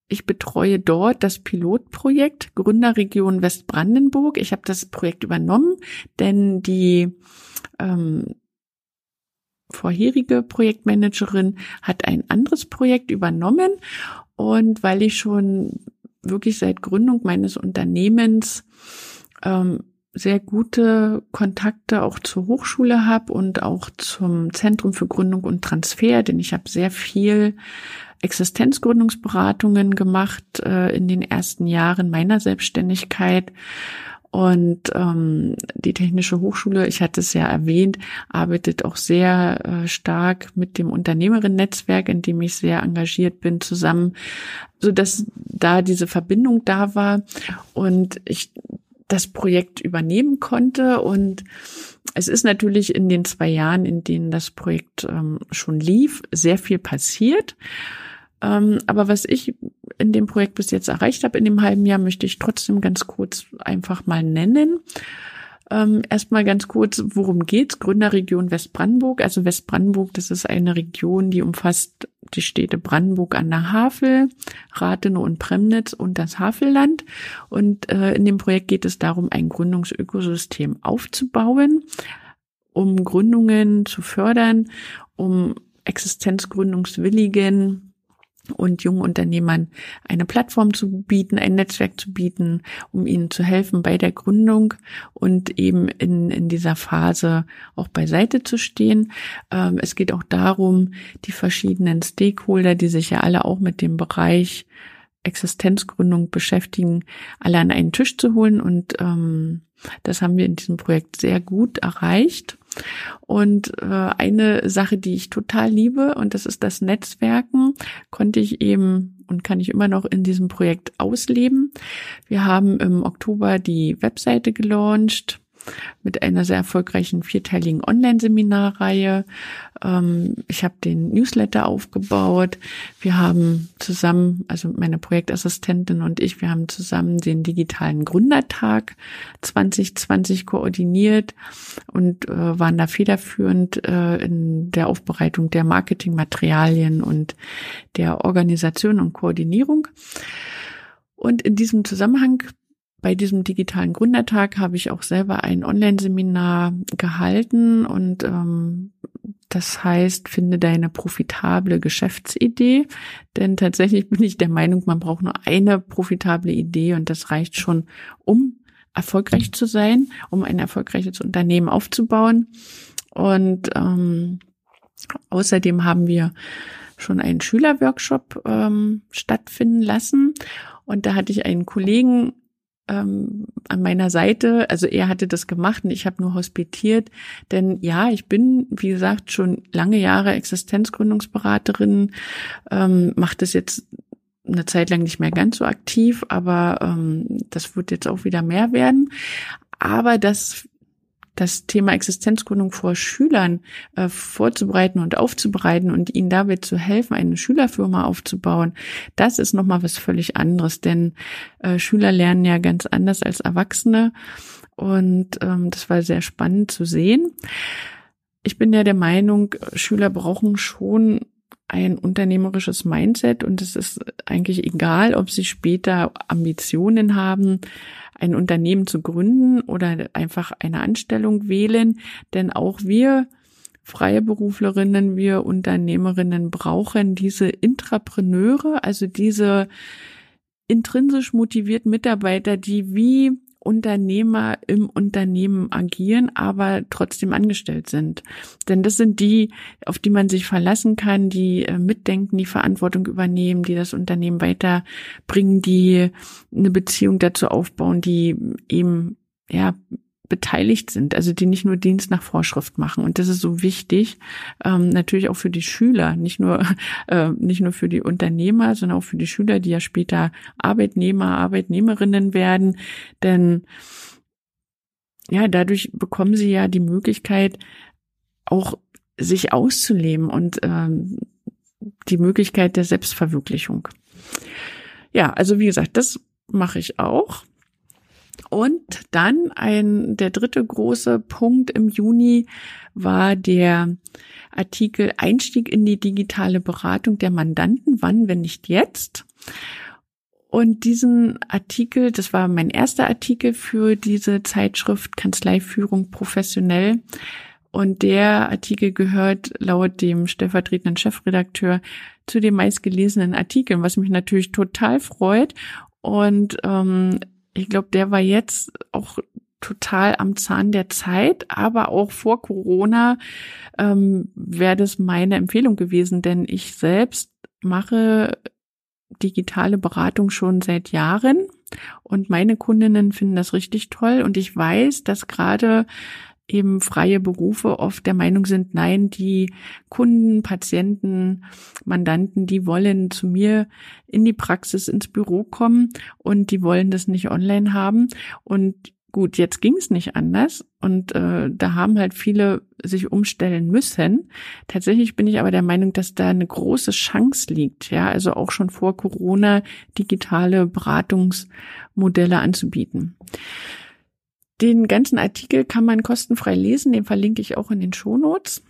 ich betreue dort das Pilotprojekt Gründerregion Westbrandenburg. Ich habe das Projekt übernommen, denn die ähm, vorherige Projektmanagerin hat ein anderes Projekt übernommen und weil ich schon wirklich seit Gründung meines Unternehmens ähm, sehr gute Kontakte auch zur Hochschule habe und auch zum Zentrum für Gründung und Transfer, denn ich habe sehr viel Existenzgründungsberatungen gemacht äh, in den ersten Jahren meiner Selbstständigkeit. Und ähm, die Technische Hochschule, ich hatte es ja erwähnt, arbeitet auch sehr äh, stark mit dem Unternehmerinnen-Netzwerk, in dem ich sehr engagiert bin, zusammen, so dass da diese Verbindung da war und ich das Projekt übernehmen konnte. Und es ist natürlich in den zwei Jahren, in denen das Projekt ähm, schon lief, sehr viel passiert. Ähm, aber was ich in dem Projekt bis jetzt erreicht habe in dem halben Jahr, möchte ich trotzdem ganz kurz einfach mal nennen. Ähm, erstmal ganz kurz, worum geht's? Gründerregion Westbrandenburg. Also Westbrandenburg, das ist eine Region, die umfasst die Städte Brandenburg an der Havel, Rathenow und Premnitz und das Havelland. Und äh, in dem Projekt geht es darum, ein Gründungsökosystem aufzubauen, um Gründungen zu fördern, um Existenzgründungswilligen und jungen Unternehmern eine Plattform zu bieten, ein Netzwerk zu bieten, um ihnen zu helfen bei der Gründung und eben in, in dieser Phase auch beiseite zu stehen. Ähm, es geht auch darum, die verschiedenen Stakeholder, die sich ja alle auch mit dem Bereich Existenzgründung beschäftigen, alle an einen Tisch zu holen. Und ähm, das haben wir in diesem Projekt sehr gut erreicht. Und äh, eine Sache, die ich total liebe, und das ist das Netzwerken, konnte ich eben und kann ich immer noch in diesem Projekt ausleben. Wir haben im Oktober die Webseite gelauncht mit einer sehr erfolgreichen vierteiligen Online-Seminarreihe. Ähm, ich habe den Newsletter aufgebaut. Wir haben zusammen, also meine Projektassistentin und ich, wir haben zusammen den digitalen Gründertag 2020 koordiniert und äh, waren da federführend äh, in der Aufbereitung der Marketingmaterialien und der Organisation und Koordinierung. Und in diesem Zusammenhang bei diesem digitalen Gründertag habe ich auch selber ein Online-Seminar gehalten und ähm, das heißt, finde deine profitable Geschäftsidee. Denn tatsächlich bin ich der Meinung, man braucht nur eine profitable Idee und das reicht schon, um erfolgreich zu sein, um ein erfolgreiches Unternehmen aufzubauen. Und ähm, außerdem haben wir schon einen Schülerworkshop ähm, stattfinden lassen. Und da hatte ich einen Kollegen ähm, an meiner Seite. Also er hatte das gemacht und ich habe nur hospitiert. Denn ja, ich bin, wie gesagt, schon lange Jahre Existenzgründungsberaterin, ähm, mache das jetzt eine Zeit lang nicht mehr ganz so aktiv, aber ähm, das wird jetzt auch wieder mehr werden. Aber das das Thema Existenzgründung vor Schülern äh, vorzubereiten und aufzubereiten und ihnen dabei zu helfen, eine Schülerfirma aufzubauen, das ist nochmal was völlig anderes, denn äh, Schüler lernen ja ganz anders als Erwachsene. Und ähm, das war sehr spannend zu sehen. Ich bin ja der Meinung, Schüler brauchen schon ein unternehmerisches Mindset. Und es ist eigentlich egal, ob sie später Ambitionen haben, ein Unternehmen zu gründen oder einfach eine Anstellung wählen, denn auch wir freie Beruflerinnen, wir Unternehmerinnen brauchen diese Intrapreneure, also diese intrinsisch motivierten Mitarbeiter, die wie Unternehmer im Unternehmen agieren, aber trotzdem angestellt sind. Denn das sind die, auf die man sich verlassen kann, die äh, mitdenken, die Verantwortung übernehmen, die das Unternehmen weiterbringen, die eine Beziehung dazu aufbauen, die eben ja beteiligt sind, also die nicht nur Dienst nach Vorschrift machen. Und das ist so wichtig, ähm, natürlich auch für die Schüler, nicht nur, äh, nicht nur für die Unternehmer, sondern auch für die Schüler, die ja später Arbeitnehmer, Arbeitnehmerinnen werden. Denn ja, dadurch bekommen sie ja die Möglichkeit, auch sich auszuleben und ähm, die Möglichkeit der Selbstverwirklichung. Ja, also wie gesagt, das mache ich auch. Und dann ein, der dritte große Punkt im Juni war der Artikel Einstieg in die digitale Beratung der Mandanten. Wann, wenn nicht jetzt? Und diesen Artikel, das war mein erster Artikel für diese Zeitschrift Kanzleiführung professionell. Und der Artikel gehört laut dem stellvertretenden Chefredakteur zu den meistgelesenen Artikeln, was mich natürlich total freut. Und ähm, ich glaube, der war jetzt auch total am Zahn der Zeit, aber auch vor Corona ähm, wäre das meine Empfehlung gewesen, denn ich selbst mache digitale Beratung schon seit Jahren und meine Kundinnen finden das richtig toll und ich weiß, dass gerade eben freie Berufe oft der Meinung sind, nein, die Kunden, Patienten, Mandanten, die wollen zu mir in die Praxis, ins Büro kommen und die wollen das nicht online haben. Und gut, jetzt ging es nicht anders und äh, da haben halt viele sich umstellen müssen. Tatsächlich bin ich aber der Meinung, dass da eine große Chance liegt, ja, also auch schon vor Corona digitale Beratungsmodelle anzubieten. Den ganzen Artikel kann man kostenfrei lesen, den verlinke ich auch in den Shownotes.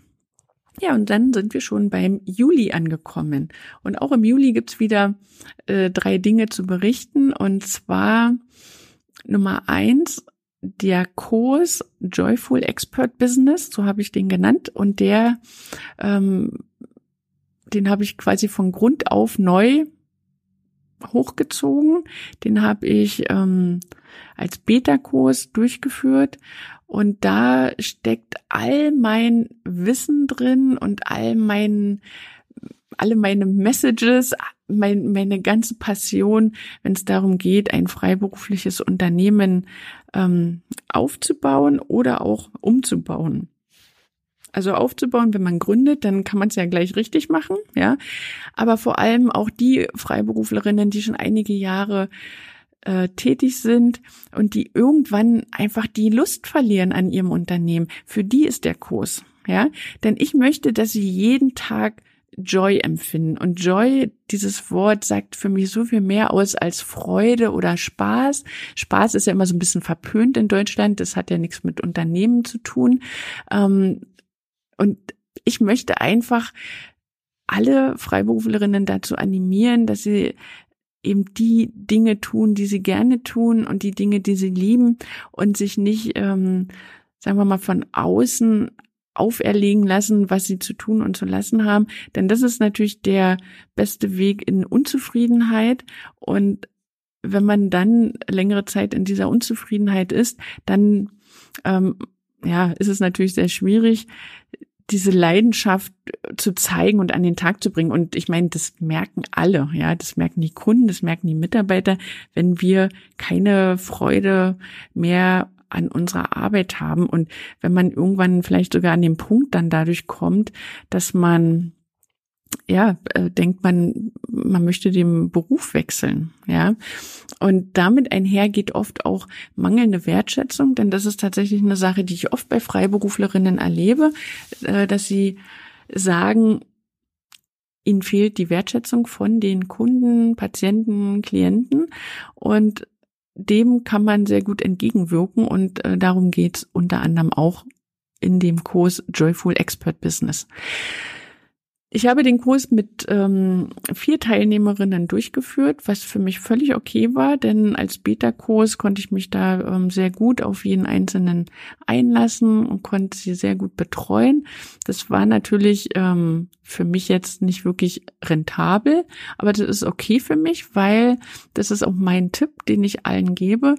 Ja, und dann sind wir schon beim Juli angekommen. Und auch im Juli gibt's wieder äh, drei Dinge zu berichten. Und zwar Nummer eins, der Kurs Joyful Expert Business, so habe ich den genannt. Und der, ähm, den habe ich quasi von Grund auf neu hochgezogen. Den habe ich ähm, als Beta-Kurs durchgeführt und da steckt all mein Wissen drin und all mein alle meine Messages, mein, meine ganze Passion, wenn es darum geht, ein freiberufliches Unternehmen ähm, aufzubauen oder auch umzubauen. Also aufzubauen, wenn man gründet, dann kann man es ja gleich richtig machen, ja. Aber vor allem auch die Freiberuflerinnen, die schon einige Jahre äh, tätig sind und die irgendwann einfach die Lust verlieren an ihrem Unternehmen, für die ist der Kurs, ja. Denn ich möchte, dass sie jeden Tag Joy empfinden. Und Joy, dieses Wort sagt für mich so viel mehr aus als Freude oder Spaß. Spaß ist ja immer so ein bisschen verpönt in Deutschland. Das hat ja nichts mit Unternehmen zu tun. Ähm, und ich möchte einfach alle Freiberuflerinnen dazu animieren, dass sie eben die Dinge tun, die sie gerne tun und die Dinge, die sie lieben und sich nicht, ähm, sagen wir mal, von außen auferlegen lassen, was sie zu tun und zu lassen haben. Denn das ist natürlich der beste Weg in Unzufriedenheit. Und wenn man dann längere Zeit in dieser Unzufriedenheit ist, dann ähm, ja, ist es natürlich sehr schwierig, diese Leidenschaft zu zeigen und an den Tag zu bringen. Und ich meine, das merken alle, ja, das merken die Kunden, das merken die Mitarbeiter, wenn wir keine Freude mehr an unserer Arbeit haben und wenn man irgendwann vielleicht sogar an den Punkt dann dadurch kommt, dass man ja, äh, denkt man, man möchte den Beruf wechseln, ja. Und damit einher geht oft auch mangelnde Wertschätzung, denn das ist tatsächlich eine Sache, die ich oft bei Freiberuflerinnen erlebe, äh, dass sie sagen, ihnen fehlt die Wertschätzung von den Kunden, Patienten, Klienten und dem kann man sehr gut entgegenwirken und äh, darum geht's unter anderem auch in dem Kurs Joyful Expert Business. Ich habe den Kurs mit ähm, vier Teilnehmerinnen durchgeführt, was für mich völlig okay war, denn als Beta-Kurs konnte ich mich da ähm, sehr gut auf jeden einzelnen einlassen und konnte sie sehr gut betreuen. Das war natürlich ähm, für mich jetzt nicht wirklich rentabel, aber das ist okay für mich, weil das ist auch mein Tipp, den ich allen gebe.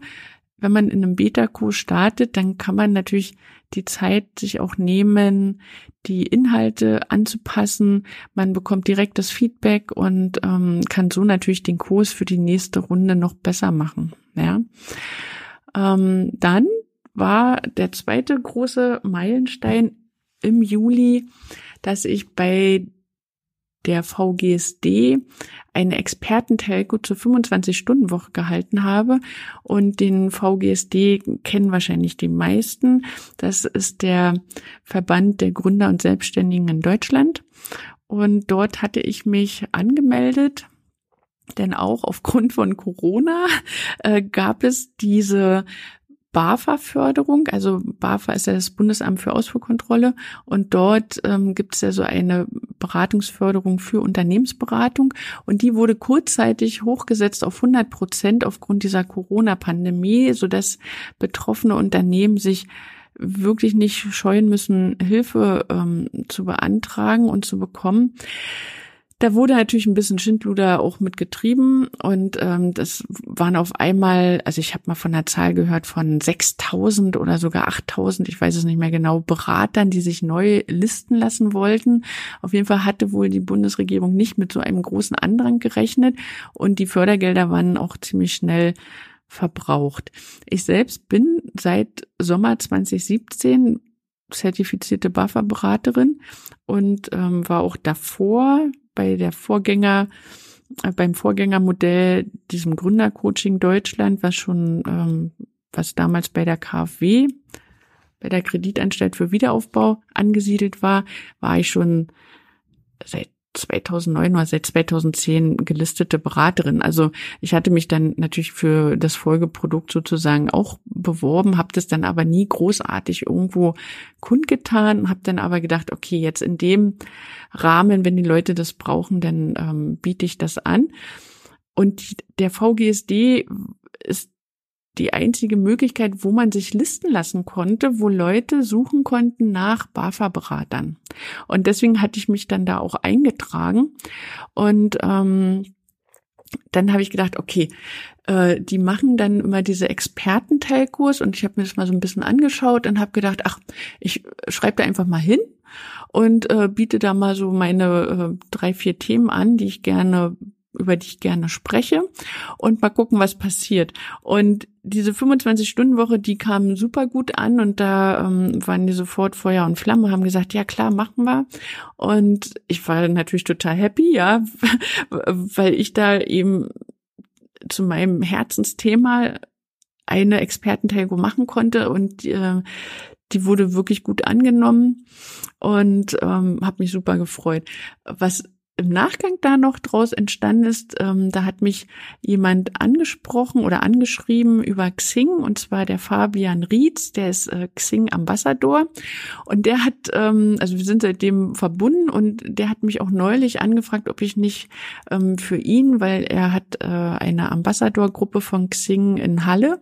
Wenn man in einem Beta-Kurs startet, dann kann man natürlich die Zeit sich auch nehmen, die Inhalte anzupassen. Man bekommt direkt das Feedback und ähm, kann so natürlich den Kurs für die nächste Runde noch besser machen. Ja. Ähm, dann war der zweite große Meilenstein im Juli, dass ich bei der VGSD eine Expertentelco zur 25-Stunden-Woche gehalten habe. Und den VGSD kennen wahrscheinlich die meisten. Das ist der Verband der Gründer und Selbstständigen in Deutschland. Und dort hatte ich mich angemeldet denn auch aufgrund von Corona äh, gab es diese BAFA-Förderung. Also BAFA ist ja das Bundesamt für Ausfuhrkontrolle und dort ähm, gibt es ja so eine Beratungsförderung für Unternehmensberatung und die wurde kurzzeitig hochgesetzt auf 100 Prozent aufgrund dieser Corona-Pandemie, sodass betroffene Unternehmen sich wirklich nicht scheuen müssen, Hilfe ähm, zu beantragen und zu bekommen. Da wurde natürlich ein bisschen Schindluder auch mitgetrieben und ähm, das waren auf einmal, also ich habe mal von einer Zahl gehört von 6.000 oder sogar 8.000, ich weiß es nicht mehr genau, Beratern, die sich neu listen lassen wollten. Auf jeden Fall hatte wohl die Bundesregierung nicht mit so einem großen Andrang gerechnet und die Fördergelder waren auch ziemlich schnell verbraucht. Ich selbst bin seit Sommer 2017 zertifizierte Buffer-Beraterin und ähm, war auch davor bei der Vorgänger, äh, beim Vorgängermodell, diesem Gründercoaching Deutschland, was schon, ähm, was damals bei der KfW, bei der Kreditanstalt für Wiederaufbau angesiedelt war, war ich schon seit 2009 oder seit 2010 gelistete Beraterin. Also ich hatte mich dann natürlich für das Folgeprodukt sozusagen auch beworben, habe das dann aber nie großartig irgendwo kundgetan, habe dann aber gedacht, okay, jetzt in dem Rahmen, wenn die Leute das brauchen, dann ähm, biete ich das an. Und der VGSD ist die einzige Möglichkeit, wo man sich listen lassen konnte, wo Leute suchen konnten nach BAFA-Beratern. Und deswegen hatte ich mich dann da auch eingetragen. Und ähm, dann habe ich gedacht, okay, äh, die machen dann immer diese Expertenteilkurs und ich habe mir das mal so ein bisschen angeschaut und habe gedacht, ach, ich schreibe da einfach mal hin und äh, biete da mal so meine äh, drei, vier Themen an, die ich gerne über die ich gerne spreche und mal gucken, was passiert. Und diese 25-Stunden-Woche, die kam super gut an und da ähm, waren die sofort Feuer und Flamme, haben gesagt, ja klar, machen wir. Und ich war natürlich total happy, ja, weil ich da eben zu meinem Herzensthema eine Expertentelgo machen konnte und äh, die wurde wirklich gut angenommen und ähm, habe mich super gefreut. Was im Nachgang da noch draus entstanden ist, ähm, da hat mich jemand angesprochen oder angeschrieben über Xing und zwar der Fabian Rietz, der ist äh, Xing Ambassador. Und der hat, ähm, also wir sind seitdem verbunden und der hat mich auch neulich angefragt, ob ich nicht ähm, für ihn, weil er hat äh, eine Ambassadorgruppe von Xing in Halle.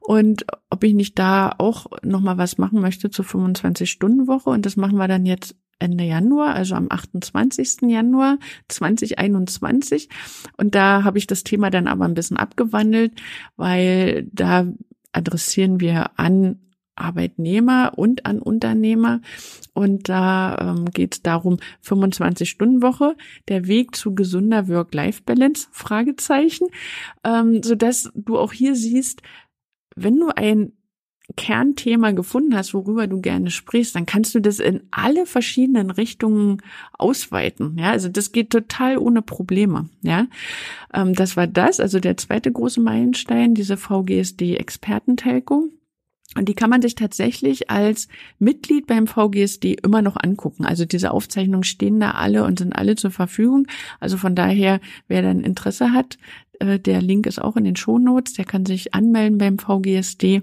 Und ob ich nicht da auch noch mal was machen möchte zur 25 Stunden Woche und das machen wir dann jetzt Ende Januar, also am 28. Januar 2021. Und da habe ich das Thema dann aber ein bisschen abgewandelt, weil da adressieren wir an Arbeitnehmer und an Unternehmer. Und da ähm, geht es darum, 25-Stunden-Woche, der Weg zu gesunder Work-Life-Balance, Fragezeichen, ähm, sodass du auch hier siehst, wenn du ein Kernthema gefunden hast, worüber du gerne sprichst, dann kannst du das in alle verschiedenen Richtungen ausweiten. Ja, also das geht total ohne Probleme. Ja, ähm, das war das. Also der zweite große Meilenstein, diese VGSD Expertentelco. Und die kann man sich tatsächlich als Mitglied beim VGSD immer noch angucken. Also diese Aufzeichnungen stehen da alle und sind alle zur Verfügung. Also von daher, wer dann Interesse hat, äh, der Link ist auch in den Shownotes. Der kann sich anmelden beim VGSD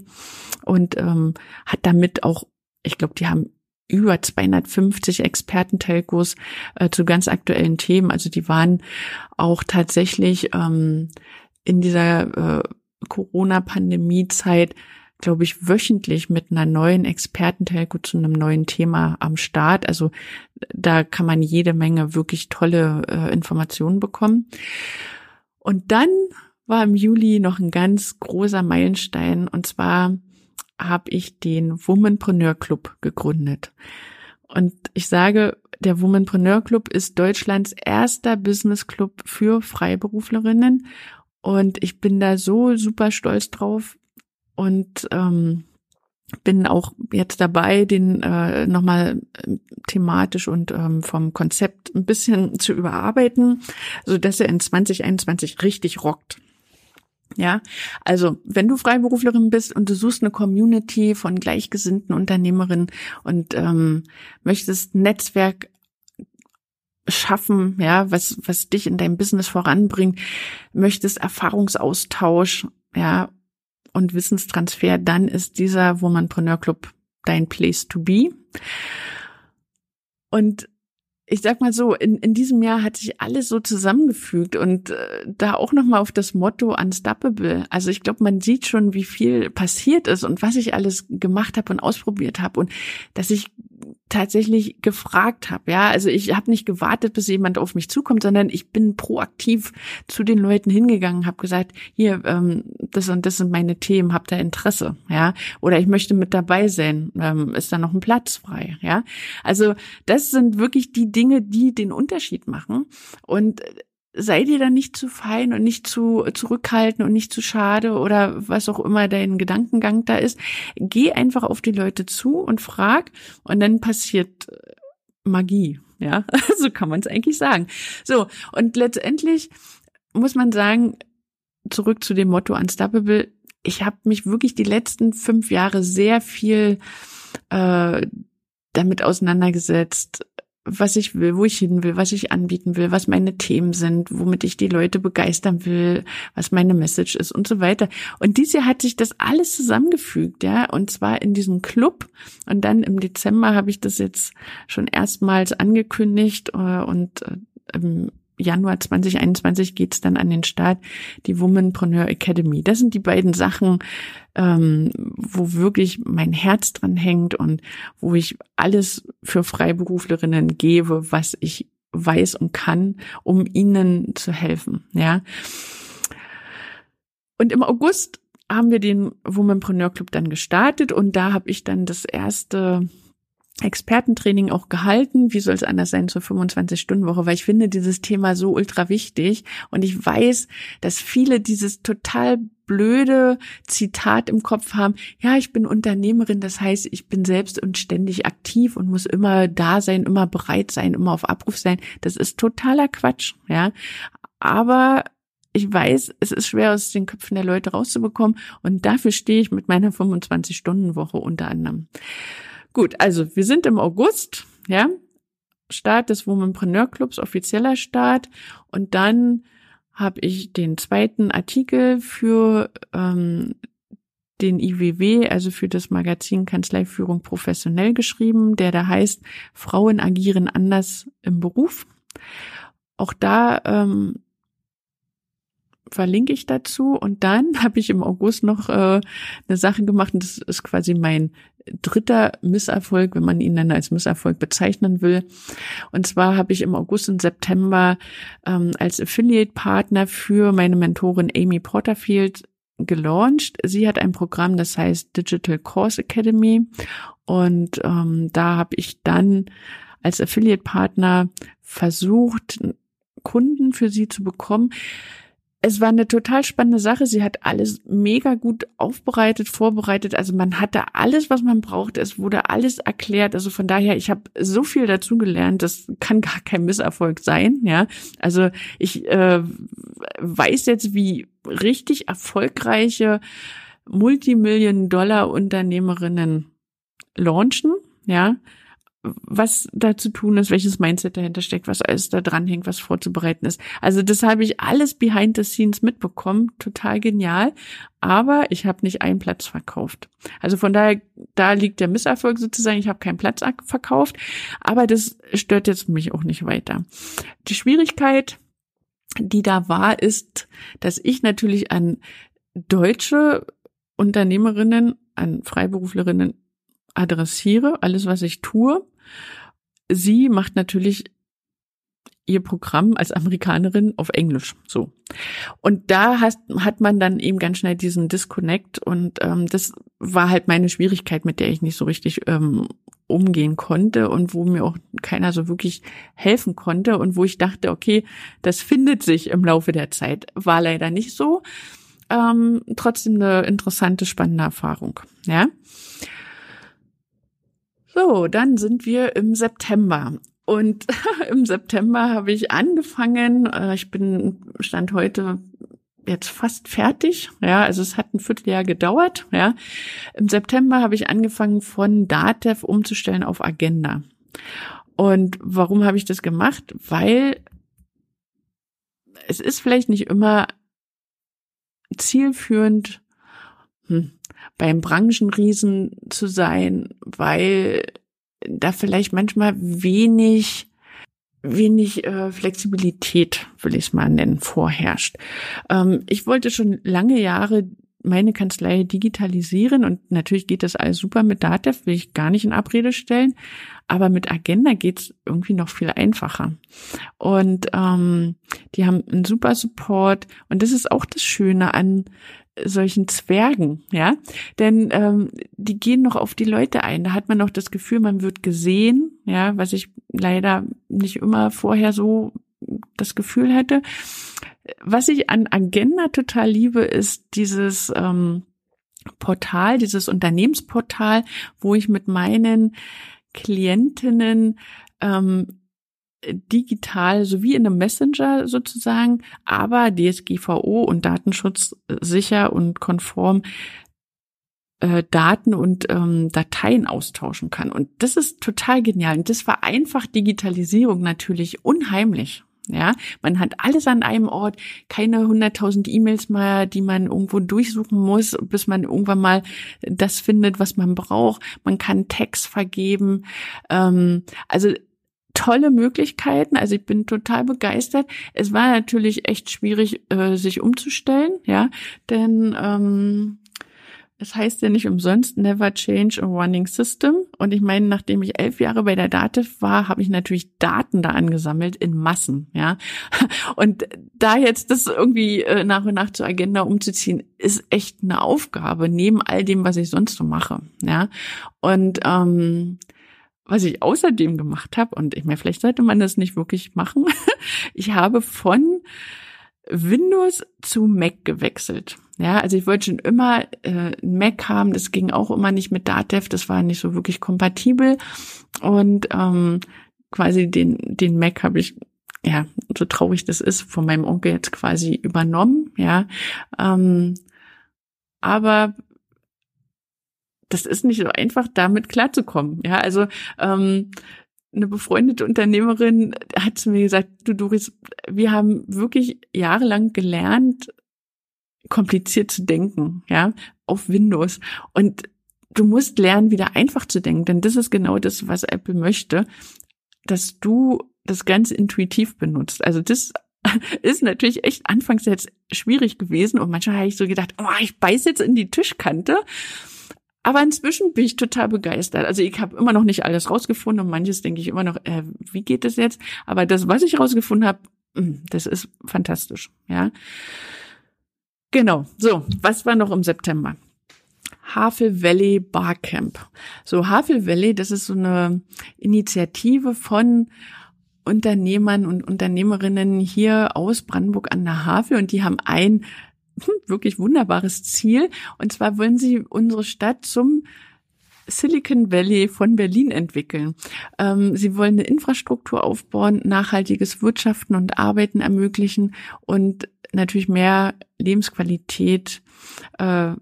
und ähm, hat damit auch, ich glaube, die haben über 250 Expertentelcos äh, zu ganz aktuellen Themen. Also die waren auch tatsächlich ähm, in dieser äh, Corona-Pandemie-Zeit glaube ich, wöchentlich mit einer neuen Expertentelco zu einem neuen Thema am Start. Also da kann man jede Menge wirklich tolle äh, Informationen bekommen. Und dann war im Juli noch ein ganz großer Meilenstein. Und zwar habe ich den Womanpreneur Club gegründet. Und ich sage, der Womanpreneur Club ist Deutschlands erster Business Club für Freiberuflerinnen. Und ich bin da so super stolz drauf. Und ähm, bin auch jetzt dabei, den äh, nochmal äh, thematisch und ähm, vom Konzept ein bisschen zu überarbeiten, so dass er in 2021 richtig rockt. Ja, also wenn du Freiberuflerin bist und du suchst eine Community von gleichgesinnten Unternehmerinnen und ähm, möchtest Netzwerk schaffen, ja, was was dich in deinem Business voranbringt, möchtest Erfahrungsaustausch, ja, und Wissenstransfer, dann ist dieser Womanpreneur Club dein Place to be. Und ich sag mal so, in, in diesem Jahr hat sich alles so zusammengefügt und äh, da auch nochmal auf das Motto Unstoppable. Also ich glaube, man sieht schon, wie viel passiert ist und was ich alles gemacht habe und ausprobiert habe und dass ich tatsächlich gefragt habe. Ja, also ich habe nicht gewartet, bis jemand auf mich zukommt, sondern ich bin proaktiv zu den Leuten hingegangen, habe gesagt, hier, ähm, das und das sind meine Themen, habt ihr Interesse, ja? Oder ich möchte mit dabei sein, ähm, ist da noch ein Platz frei, ja? Also das sind wirklich die Dinge, die den Unterschied machen und sei dir da nicht zu fein und nicht zu zurückhalten und nicht zu schade oder was auch immer dein Gedankengang da ist. Geh einfach auf die Leute zu und frag und dann passiert äh, Magie. Ja, so kann man es eigentlich sagen. So, und letztendlich muss man sagen, zurück zu dem Motto Unstoppable, ich habe mich wirklich die letzten fünf Jahre sehr viel äh, damit auseinandergesetzt, was ich will, wo ich hin will, was ich anbieten will, was meine Themen sind, womit ich die Leute begeistern will, was meine Message ist und so weiter. Und dieses Jahr hat sich das alles zusammengefügt, ja, und zwar in diesem Club. Und dann im Dezember habe ich das jetzt schon erstmals angekündigt äh, und äh, Januar 2021 geht's dann an den Start, die Womanpreneur Academy. Das sind die beiden Sachen, ähm, wo wirklich mein Herz dran hängt und wo ich alles für Freiberuflerinnen gebe, was ich weiß und kann, um ihnen zu helfen, ja. Und im August haben wir den Womanpreneur Club dann gestartet und da habe ich dann das erste Expertentraining auch gehalten. Wie soll es anders sein zur 25-Stunden-Woche? Weil ich finde dieses Thema so ultra wichtig. Und ich weiß, dass viele dieses total blöde Zitat im Kopf haben. Ja, ich bin Unternehmerin. Das heißt, ich bin selbst und ständig aktiv und muss immer da sein, immer bereit sein, immer auf Abruf sein. Das ist totaler Quatsch. Ja, aber ich weiß, es ist schwer aus den Köpfen der Leute rauszubekommen. Und dafür stehe ich mit meiner 25-Stunden-Woche unter anderem. Gut, also wir sind im August, ja, Start des Womanpreneur Clubs, offizieller Start. Und dann habe ich den zweiten Artikel für ähm, den IWW, also für das Magazin Kanzleiführung professionell geschrieben, der da heißt Frauen agieren anders im Beruf. Auch da ähm, verlinke ich dazu. Und dann habe ich im August noch äh, eine Sache gemacht und das ist quasi mein dritter Misserfolg, wenn man ihn dann als Misserfolg bezeichnen will. Und zwar habe ich im August und September ähm, als Affiliate-Partner für meine Mentorin Amy Porterfield gelauncht. Sie hat ein Programm, das heißt Digital Course Academy. Und ähm, da habe ich dann als Affiliate-Partner versucht, Kunden für sie zu bekommen es war eine total spannende Sache. Sie hat alles mega gut aufbereitet, vorbereitet. Also man hatte alles, was man brauchte. Es wurde alles erklärt. Also von daher, ich habe so viel dazu gelernt. Das kann gar kein Misserfolg sein. Ja, also ich äh, weiß jetzt, wie richtig erfolgreiche Multimillion-Dollar-Unternehmerinnen launchen. Ja, was da zu tun ist, welches Mindset dahinter steckt, was alles da dran hängt, was vorzubereiten ist. Also das habe ich alles behind the scenes mitbekommen, total genial, aber ich habe nicht einen Platz verkauft. Also von daher, da liegt der Misserfolg sozusagen, ich habe keinen Platz verkauft, aber das stört jetzt mich auch nicht weiter. Die Schwierigkeit, die da war, ist, dass ich natürlich an deutsche Unternehmerinnen, an Freiberuflerinnen adressiere, alles, was ich tue sie macht natürlich ihr Programm als Amerikanerin auf Englisch so. Und da hat, hat man dann eben ganz schnell diesen Disconnect und ähm, das war halt meine Schwierigkeit, mit der ich nicht so richtig ähm, umgehen konnte und wo mir auch keiner so wirklich helfen konnte und wo ich dachte, okay, das findet sich im Laufe der Zeit. War leider nicht so. Ähm, trotzdem eine interessante, spannende Erfahrung. Ja. So, dann sind wir im September. Und im September habe ich angefangen, äh, ich bin, stand heute jetzt fast fertig. Ja, also es hat ein Vierteljahr gedauert. Ja, im September habe ich angefangen von Datev umzustellen auf Agenda. Und warum habe ich das gemacht? Weil es ist vielleicht nicht immer zielführend, hm, beim Branchenriesen zu sein, weil da vielleicht manchmal wenig wenig äh, Flexibilität, will ich es mal nennen, vorherrscht. Ähm, ich wollte schon lange Jahre meine Kanzlei digitalisieren und natürlich geht das alles super mit Datev, will ich gar nicht in Abrede stellen, aber mit Agenda geht's irgendwie noch viel einfacher. Und ähm, die haben einen super Support und das ist auch das Schöne an solchen Zwergen, ja, denn ähm, die gehen noch auf die Leute ein. Da hat man noch das Gefühl, man wird gesehen, ja, was ich leider nicht immer vorher so das Gefühl hätte. Was ich an Agenda total liebe, ist dieses ähm, Portal, dieses Unternehmensportal, wo ich mit meinen Klientinnen ähm, digital sowie in einem Messenger sozusagen, aber DSGVO und Datenschutz sicher und konform äh, Daten und ähm, Dateien austauschen kann. Und das ist total genial. Und das vereinfacht Digitalisierung natürlich unheimlich. Ja, man hat alles an einem Ort, keine hunderttausend E-Mails mehr, die man irgendwo durchsuchen muss, bis man irgendwann mal das findet, was man braucht. Man kann Text vergeben. Ähm, also tolle Möglichkeiten. Also ich bin total begeistert. Es war natürlich echt schwierig, äh, sich umzustellen, ja, denn ähm, es heißt ja nicht umsonst never change a running system. Und ich meine, nachdem ich elf Jahre bei der Dativ war, habe ich natürlich Daten da angesammelt in Massen, ja. Und da jetzt das irgendwie äh, nach und nach zur Agenda umzuziehen, ist echt eine Aufgabe, neben all dem, was ich sonst so mache, ja. Und ähm, was ich außerdem gemacht habe, und ich meine, vielleicht sollte man das nicht wirklich machen, ich habe von Windows zu Mac gewechselt. Ja, also ich wollte schon immer äh, ein Mac haben, das ging auch immer nicht mit Datev, das war nicht so wirklich kompatibel. Und ähm, quasi den, den Mac habe ich, ja, so traurig das ist, von meinem Onkel jetzt quasi übernommen, ja. Ähm, aber das ist nicht so einfach, damit klarzukommen. Ja, also ähm, eine befreundete Unternehmerin hat zu mir gesagt, du Doris, wir haben wirklich jahrelang gelernt, kompliziert zu denken, ja, auf Windows. Und du musst lernen, wieder einfach zu denken, denn das ist genau das, was Apple möchte, dass du das Ganze intuitiv benutzt. Also das ist natürlich echt anfangs jetzt schwierig gewesen und manchmal habe ich so gedacht, oh, ich beiß jetzt in die Tischkante. Aber inzwischen bin ich total begeistert. Also ich habe immer noch nicht alles rausgefunden und manches denke ich immer noch, äh, wie geht das jetzt? Aber das, was ich rausgefunden habe, hm, das ist fantastisch, ja. Genau. So, was war noch im September? Havel Valley Barcamp. So, Havel Valley, das ist so eine Initiative von Unternehmern und Unternehmerinnen hier aus Brandenburg an der Havel und die haben ein hm, wirklich wunderbares Ziel und zwar wollen sie unsere Stadt zum Silicon Valley von Berlin entwickeln. Ähm, sie wollen eine Infrastruktur aufbauen, nachhaltiges Wirtschaften und Arbeiten ermöglichen und natürlich mehr Lebensqualität äh,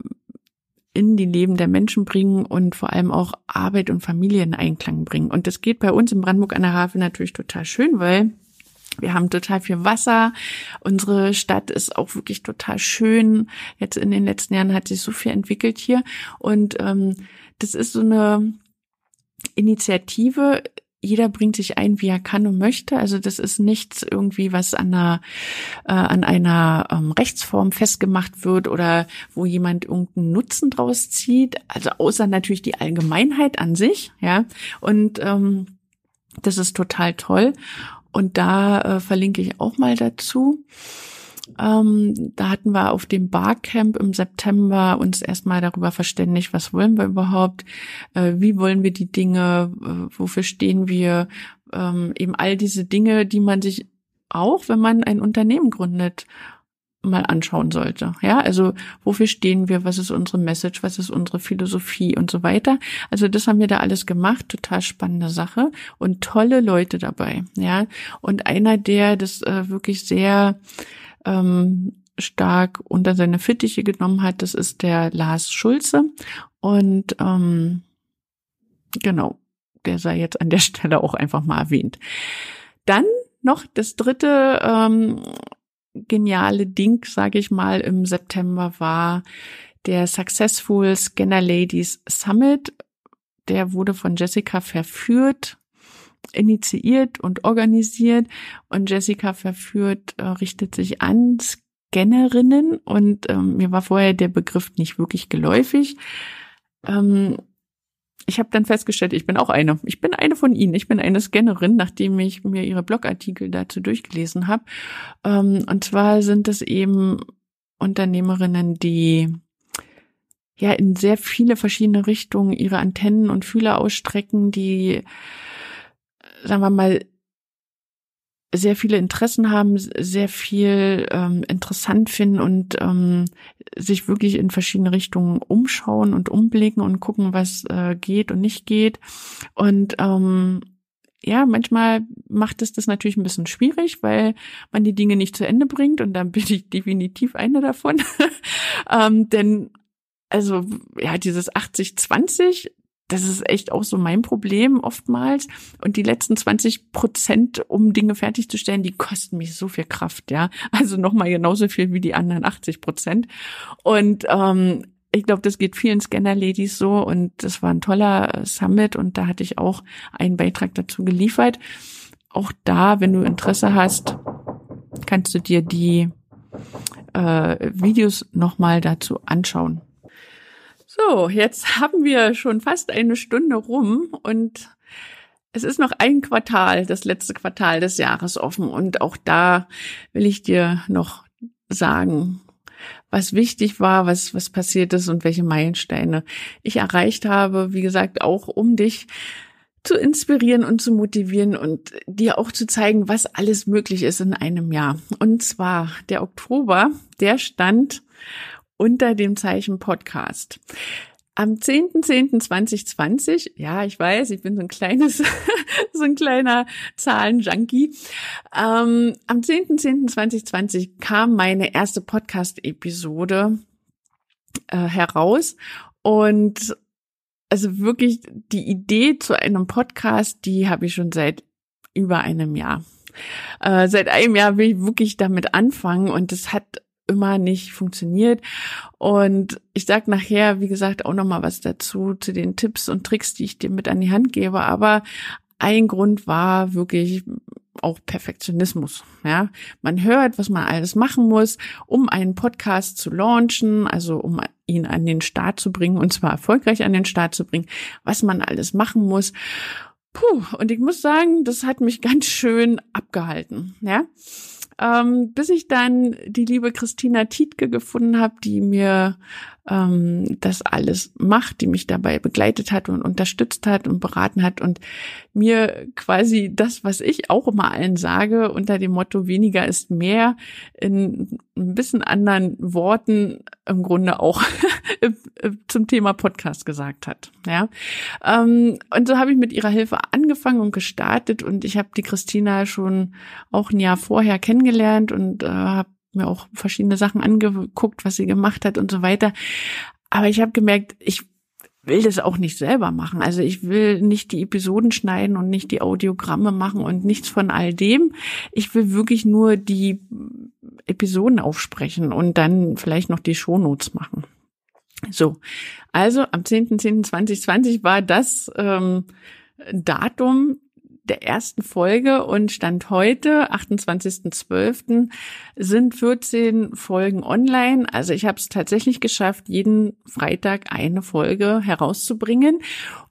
in die Leben der Menschen bringen und vor allem auch Arbeit und Familie in Einklang bringen. Und das geht bei uns in Brandenburg an der Havel natürlich total schön, weil wir haben total viel Wasser. Unsere Stadt ist auch wirklich total schön. Jetzt in den letzten Jahren hat sich so viel entwickelt hier. Und ähm, das ist so eine Initiative, jeder bringt sich ein, wie er kann und möchte. Also das ist nichts irgendwie, was an einer, äh, an einer ähm, Rechtsform festgemacht wird oder wo jemand irgendeinen Nutzen draus zieht. Also außer natürlich die Allgemeinheit an sich, ja. Und ähm, das ist total toll. Und da äh, verlinke ich auch mal dazu. Ähm, da hatten wir auf dem Barcamp im September uns erstmal darüber verständigt, was wollen wir überhaupt, äh, wie wollen wir die Dinge, äh, wofür stehen wir, ähm, eben all diese Dinge, die man sich auch, wenn man ein Unternehmen gründet, mal anschauen sollte. Ja, also wofür stehen wir? Was ist unsere Message? Was ist unsere Philosophie und so weiter? Also das haben wir da alles gemacht. Total spannende Sache und tolle Leute dabei. Ja, und einer, der das äh, wirklich sehr ähm, stark unter seine Fittiche genommen hat, das ist der Lars Schulze. Und ähm, genau, der sei jetzt an der Stelle auch einfach mal erwähnt. Dann noch das dritte ähm, geniale Ding, sage ich mal, im September war der Successful Scanner Ladies Summit. Der wurde von Jessica verführt, initiiert und organisiert. Und Jessica verführt äh, richtet sich an Scannerinnen und ähm, mir war vorher der Begriff nicht wirklich geläufig. Ähm, ich habe dann festgestellt, ich bin auch eine. Ich bin eine von ihnen. Ich bin eine Scannerin, nachdem ich mir ihre Blogartikel dazu durchgelesen habe. Ähm, und zwar sind es eben Unternehmerinnen, die ja in sehr viele verschiedene Richtungen ihre Antennen und Fühler ausstrecken, die, sagen wir mal, sehr viele Interessen haben, sehr viel ähm, interessant finden und ähm, sich wirklich in verschiedene Richtungen umschauen und umblicken und gucken, was äh, geht und nicht geht. Und ähm, ja, manchmal macht es das natürlich ein bisschen schwierig, weil man die Dinge nicht zu Ende bringt und dann bin ich definitiv eine davon. ähm, denn also ja, dieses 80-20, das ist echt auch so mein Problem oftmals. Und die letzten 20 Prozent, um Dinge fertigzustellen, die kosten mich so viel Kraft, ja. Also nochmal genauso viel wie die anderen 80 Prozent. Und ähm, ich glaube, das geht vielen Scanner-Ladies so und das war ein toller Summit und da hatte ich auch einen Beitrag dazu geliefert. Auch da, wenn du Interesse hast, kannst du dir die äh, Videos nochmal dazu anschauen. So, jetzt haben wir schon fast eine Stunde rum und es ist noch ein Quartal, das letzte Quartal des Jahres offen und auch da will ich dir noch sagen, was wichtig war, was, was passiert ist und welche Meilensteine ich erreicht habe. Wie gesagt, auch um dich zu inspirieren und zu motivieren und dir auch zu zeigen, was alles möglich ist in einem Jahr. Und zwar der Oktober, der stand unter dem Zeichen Podcast. Am 10.10.2020, ja, ich weiß, ich bin so ein kleines, so ein kleiner Zahlenjunkie. Ähm, am 10.10.2020 kam meine erste Podcast-Episode äh, heraus und also wirklich die Idee zu einem Podcast, die habe ich schon seit über einem Jahr. Äh, seit einem Jahr will ich wirklich damit anfangen und es hat immer nicht funktioniert. Und ich sag nachher, wie gesagt, auch noch mal was dazu zu den Tipps und Tricks, die ich dir mit an die Hand gebe. Aber ein Grund war wirklich auch Perfektionismus. Ja, man hört, was man alles machen muss, um einen Podcast zu launchen, also um ihn an den Start zu bringen und zwar erfolgreich an den Start zu bringen, was man alles machen muss. Puh, und ich muss sagen, das hat mich ganz schön abgehalten. Ja, ähm, bis ich dann die liebe Christina Tietke gefunden habe, die mir ähm, das alles macht, die mich dabei begleitet hat und unterstützt hat und beraten hat und mir quasi das, was ich auch immer allen sage, unter dem Motto weniger ist mehr, in ein bisschen anderen Worten im Grunde auch zum Thema Podcast gesagt hat. Ja, ähm, und so habe ich mit ihrer Hilfe angefangen und gestartet und ich habe die Christina schon auch ein Jahr vorher kennengelernt und äh, habe mir auch verschiedene Sachen angeguckt, was sie gemacht hat und so weiter. Aber ich habe gemerkt, ich will das auch nicht selber machen. Also ich will nicht die Episoden schneiden und nicht die Audiogramme machen und nichts von all dem. Ich will wirklich nur die Episoden aufsprechen und dann vielleicht noch die Shownotes machen. So, also am 10.10.2020 war das ähm, Datum, der ersten Folge und Stand heute, 28.12., sind 14 Folgen online. Also ich habe es tatsächlich geschafft, jeden Freitag eine Folge herauszubringen.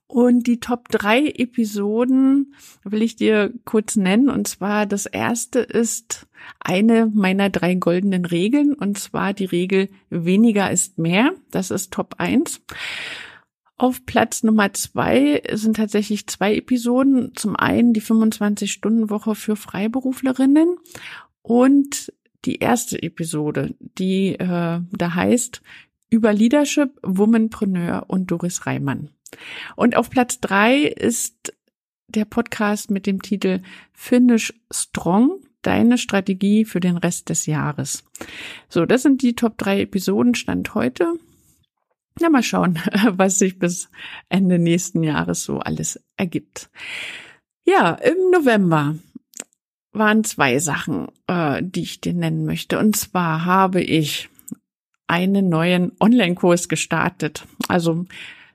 Und die Top drei Episoden will ich dir kurz nennen. Und zwar das erste ist eine meiner drei goldenen Regeln. Und zwar die Regel weniger ist mehr. Das ist Top eins. Auf Platz Nummer zwei sind tatsächlich zwei Episoden. Zum einen die 25-Stunden-Woche für Freiberuflerinnen und die erste Episode, die äh, da heißt über Leadership, Womanpreneur und Doris Reimann. Und auf Platz drei ist der Podcast mit dem Titel Finish Strong, deine Strategie für den Rest des Jahres. So, das sind die Top drei Episoden Stand heute. Na, mal schauen, was sich bis Ende nächsten Jahres so alles ergibt. Ja, im November waren zwei Sachen, äh, die ich dir nennen möchte. Und zwar habe ich einen neuen Online-Kurs gestartet. Also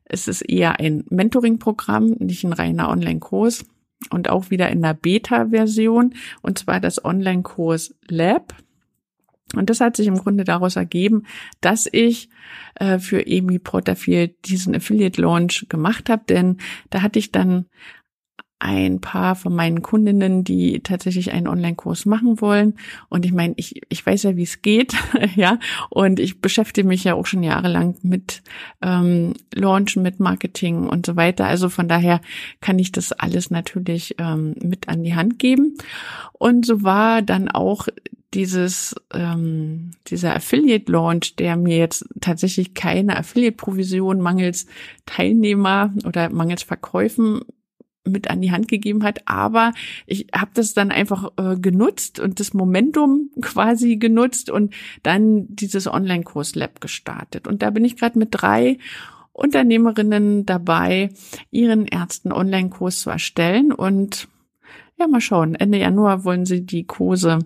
es ist eher ein Mentoring-Programm, nicht ein reiner Online-Kurs und auch wieder in der Beta-Version und zwar das Online-Kurs Lab. Und das hat sich im Grunde daraus ergeben, dass ich äh, für Amy Porterfield diesen Affiliate Launch gemacht habe, denn da hatte ich dann ein paar von meinen Kundinnen, die tatsächlich einen Online-Kurs machen wollen. Und ich meine, ich, ich weiß ja, wie es geht, ja. Und ich beschäftige mich ja auch schon jahrelang mit ähm, Launchen, mit Marketing und so weiter. Also von daher kann ich das alles natürlich ähm, mit an die Hand geben. Und so war dann auch dieses ähm, dieser Affiliate Launch, der mir jetzt tatsächlich keine Affiliate Provision mangels Teilnehmer oder mangels Verkäufen mit an die Hand gegeben hat, aber ich habe das dann einfach äh, genutzt und das Momentum quasi genutzt und dann dieses Online-Kurs Lab gestartet. Und da bin ich gerade mit drei Unternehmerinnen dabei, ihren ersten Online-Kurs zu erstellen und ja, mal schauen. Ende Januar wollen sie die Kurse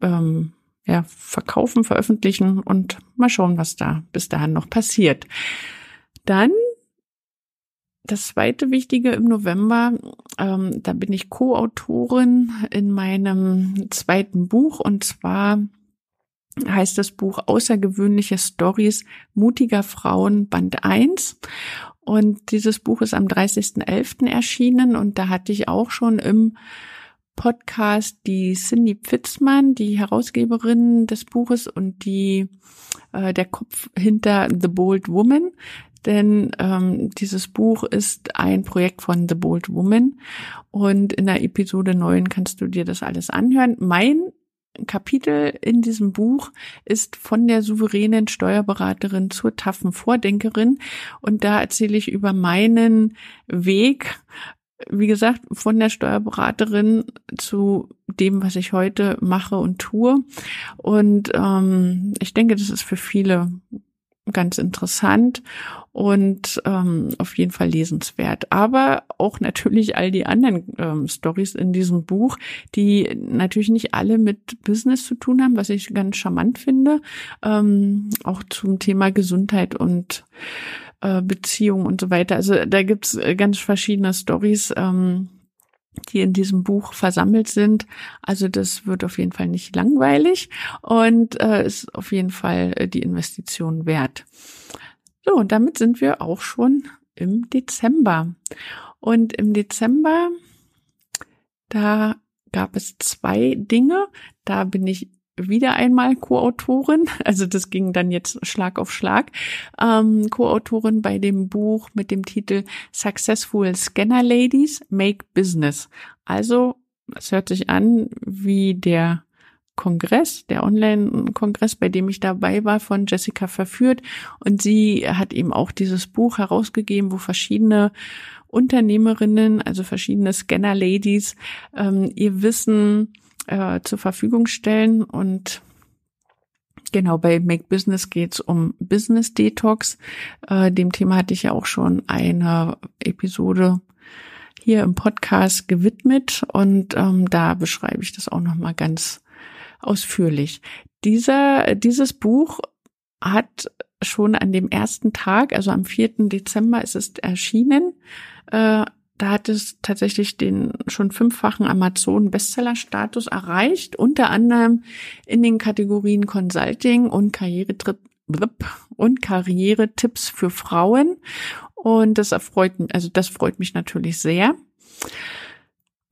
ähm, ja, verkaufen, veröffentlichen und mal schauen, was da bis dahin noch passiert. Dann das zweite Wichtige im November, ähm, da bin ich Co-Autorin in meinem zweiten Buch und zwar heißt das Buch Außergewöhnliche Stories mutiger Frauen Band 1. Und dieses Buch ist am 30.11. erschienen und da hatte ich auch schon im Podcast die Cindy Pfitzmann, die Herausgeberin des Buches und die äh, der Kopf hinter The Bold Woman. Denn ähm, dieses Buch ist ein Projekt von The Bold Woman und in der Episode 9 kannst du dir das alles anhören. Mein Kapitel in diesem Buch ist von der souveränen Steuerberaterin zur taffen Vordenkerin und da erzähle ich über meinen Weg, wie gesagt, von der Steuerberaterin zu dem, was ich heute mache und tue. Und ähm, ich denke, das ist für viele ganz interessant und ähm, auf jeden Fall lesenswert. Aber auch natürlich all die anderen ähm, Stories in diesem Buch, die natürlich nicht alle mit Business zu tun haben, was ich ganz charmant finde. Ähm, auch zum Thema Gesundheit und äh, Beziehung und so weiter. Also da gibt's äh, ganz verschiedene Stories. Ähm, die in diesem Buch versammelt sind. Also das wird auf jeden Fall nicht langweilig und äh, ist auf jeden Fall äh, die Investition wert. So, und damit sind wir auch schon im Dezember. Und im Dezember, da gab es zwei Dinge. Da bin ich wieder einmal Co-Autorin, also das ging dann jetzt Schlag auf Schlag, ähm, Co-Autorin bei dem Buch mit dem Titel Successful Scanner Ladies Make Business. Also es hört sich an wie der Kongress, der Online-Kongress, bei dem ich dabei war, von Jessica verführt. Und sie hat eben auch dieses Buch herausgegeben, wo verschiedene Unternehmerinnen, also verschiedene Scanner-Ladies, ähm, ihr Wissen äh, zur Verfügung stellen. Und genau bei Make Business geht's um Business Detox. Äh, dem Thema hatte ich ja auch schon eine Episode hier im Podcast gewidmet und ähm, da beschreibe ich das auch noch mal ganz ausführlich. Dieser dieses Buch hat schon an dem ersten Tag, also am 4. Dezember ist es erschienen, äh, da hat es tatsächlich den schon fünffachen Amazon-Bestseller-Status erreicht, unter anderem in den Kategorien Consulting und Karrieretrip und Karrieretipps für Frauen. Und das erfreut, also das freut mich natürlich sehr.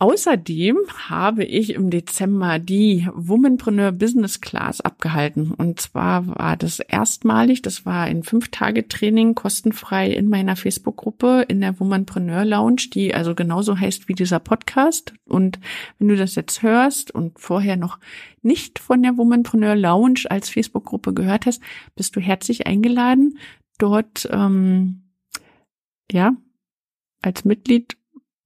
Außerdem habe ich im Dezember die Womanpreneur Business Class abgehalten. Und zwar war das erstmalig, das war ein Fünf-Tage-Training kostenfrei in meiner Facebook-Gruppe in der Womanpreneur Lounge, die also genauso heißt wie dieser Podcast. Und wenn du das jetzt hörst und vorher noch nicht von der Womanpreneur Lounge als Facebook-Gruppe gehört hast, bist du herzlich eingeladen, dort ähm, ja als Mitglied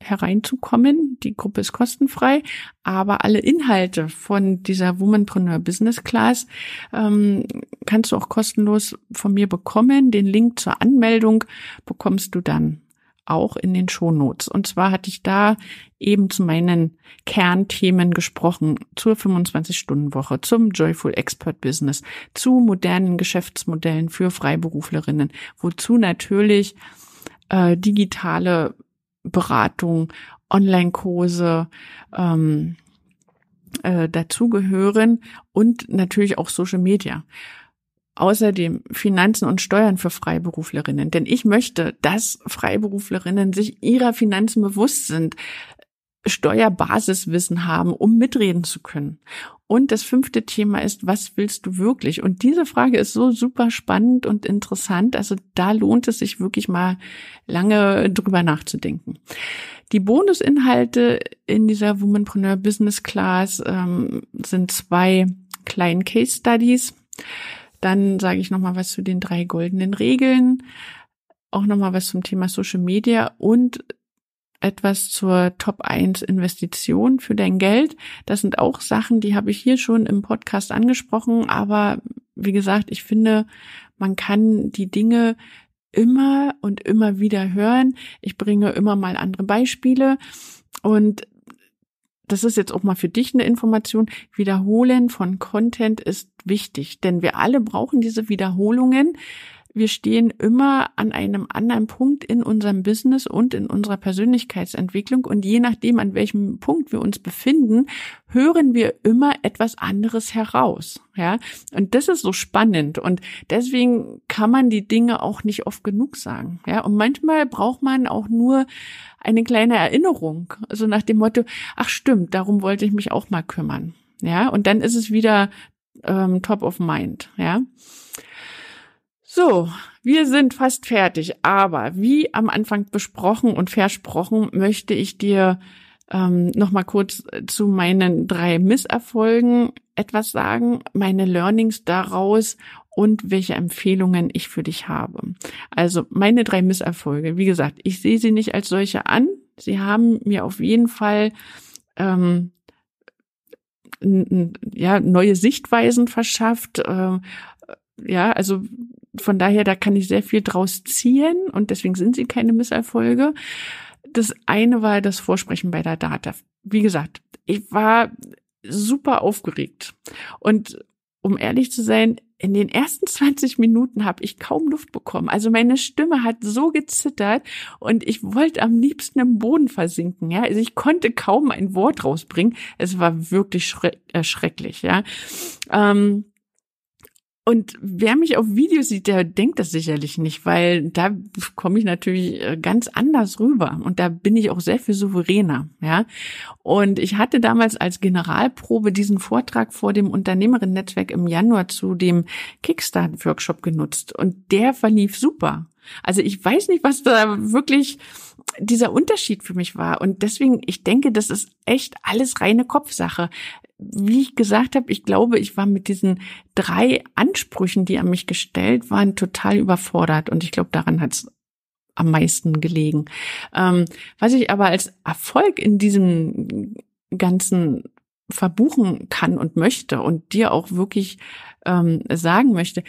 hereinzukommen. Die Gruppe ist kostenfrei, aber alle Inhalte von dieser Womanpreneur Business Class ähm, kannst du auch kostenlos von mir bekommen. Den Link zur Anmeldung bekommst du dann auch in den Shownotes. Und zwar hatte ich da eben zu meinen Kernthemen gesprochen, zur 25-Stunden-Woche, zum Joyful Expert Business, zu modernen Geschäftsmodellen für Freiberuflerinnen, wozu natürlich äh, digitale Beratung, Online-Kurse ähm, äh, dazugehören und natürlich auch Social Media. Außerdem Finanzen und Steuern für Freiberuflerinnen. Denn ich möchte, dass Freiberuflerinnen sich ihrer Finanzen bewusst sind, Steuerbasiswissen haben, um mitreden zu können. Und das fünfte Thema ist, was willst du wirklich? Und diese Frage ist so super spannend und interessant. Also da lohnt es sich wirklich mal lange drüber nachzudenken. Die Bonusinhalte in dieser Womanpreneur Business Class ähm, sind zwei kleinen Case Studies. Dann sage ich nochmal was zu den drei goldenen Regeln, auch nochmal was zum Thema Social Media und etwas zur Top 1 Investition für dein Geld. Das sind auch Sachen, die habe ich hier schon im Podcast angesprochen, aber wie gesagt, ich finde, man kann die Dinge immer und immer wieder hören. Ich bringe immer mal andere Beispiele und das ist jetzt auch mal für dich eine Information. Wiederholen von Content ist wichtig, denn wir alle brauchen diese Wiederholungen, wir stehen immer an einem anderen Punkt in unserem Business und in unserer Persönlichkeitsentwicklung und je nachdem, an welchem Punkt wir uns befinden, hören wir immer etwas anderes heraus. Ja, und das ist so spannend und deswegen kann man die Dinge auch nicht oft genug sagen. Ja, und manchmal braucht man auch nur eine kleine Erinnerung, also nach dem Motto, ach stimmt, darum wollte ich mich auch mal kümmern. Ja, und dann ist es wieder ähm, top of mind. Ja. So, wir sind fast fertig, aber wie am Anfang besprochen und versprochen, möchte ich dir ähm, noch mal kurz zu meinen drei Misserfolgen etwas sagen, meine Learnings daraus und welche Empfehlungen ich für dich habe. Also meine drei Misserfolge. Wie gesagt, ich sehe sie nicht als solche an. Sie haben mir auf jeden Fall ähm, ja neue Sichtweisen verschafft. Äh, ja, also von daher, da kann ich sehr viel draus ziehen und deswegen sind sie keine Misserfolge. Das eine war das Vorsprechen bei der Data. Wie gesagt, ich war super aufgeregt und um ehrlich zu sein, in den ersten 20 Minuten habe ich kaum Luft bekommen. Also meine Stimme hat so gezittert und ich wollte am liebsten im Boden versinken. Ja, also ich konnte kaum ein Wort rausbringen. Es war wirklich schrecklich. Ja. Ähm, und wer mich auf Videos sieht, der denkt das sicherlich nicht, weil da komme ich natürlich äh, ganz anders rüber und da bin ich auch sehr viel souveräner, ja. Und ich hatte damals als Generalprobe diesen Vortrag vor dem Unternehmerinnen-Netzwerk im Januar zu dem Kickstart-Workshop genutzt und der verlief super. Also ich weiß nicht, was da wirklich dieser Unterschied für mich war. Und deswegen, ich denke, das ist echt alles reine Kopfsache wie ich gesagt habe, ich glaube, ich war mit diesen drei Ansprüchen, die an mich gestellt waren, total überfordert. Und ich glaube, daran hat es am meisten gelegen. Ähm, was ich aber als Erfolg in diesem ganzen verbuchen kann und möchte und dir auch wirklich ähm, sagen möchte,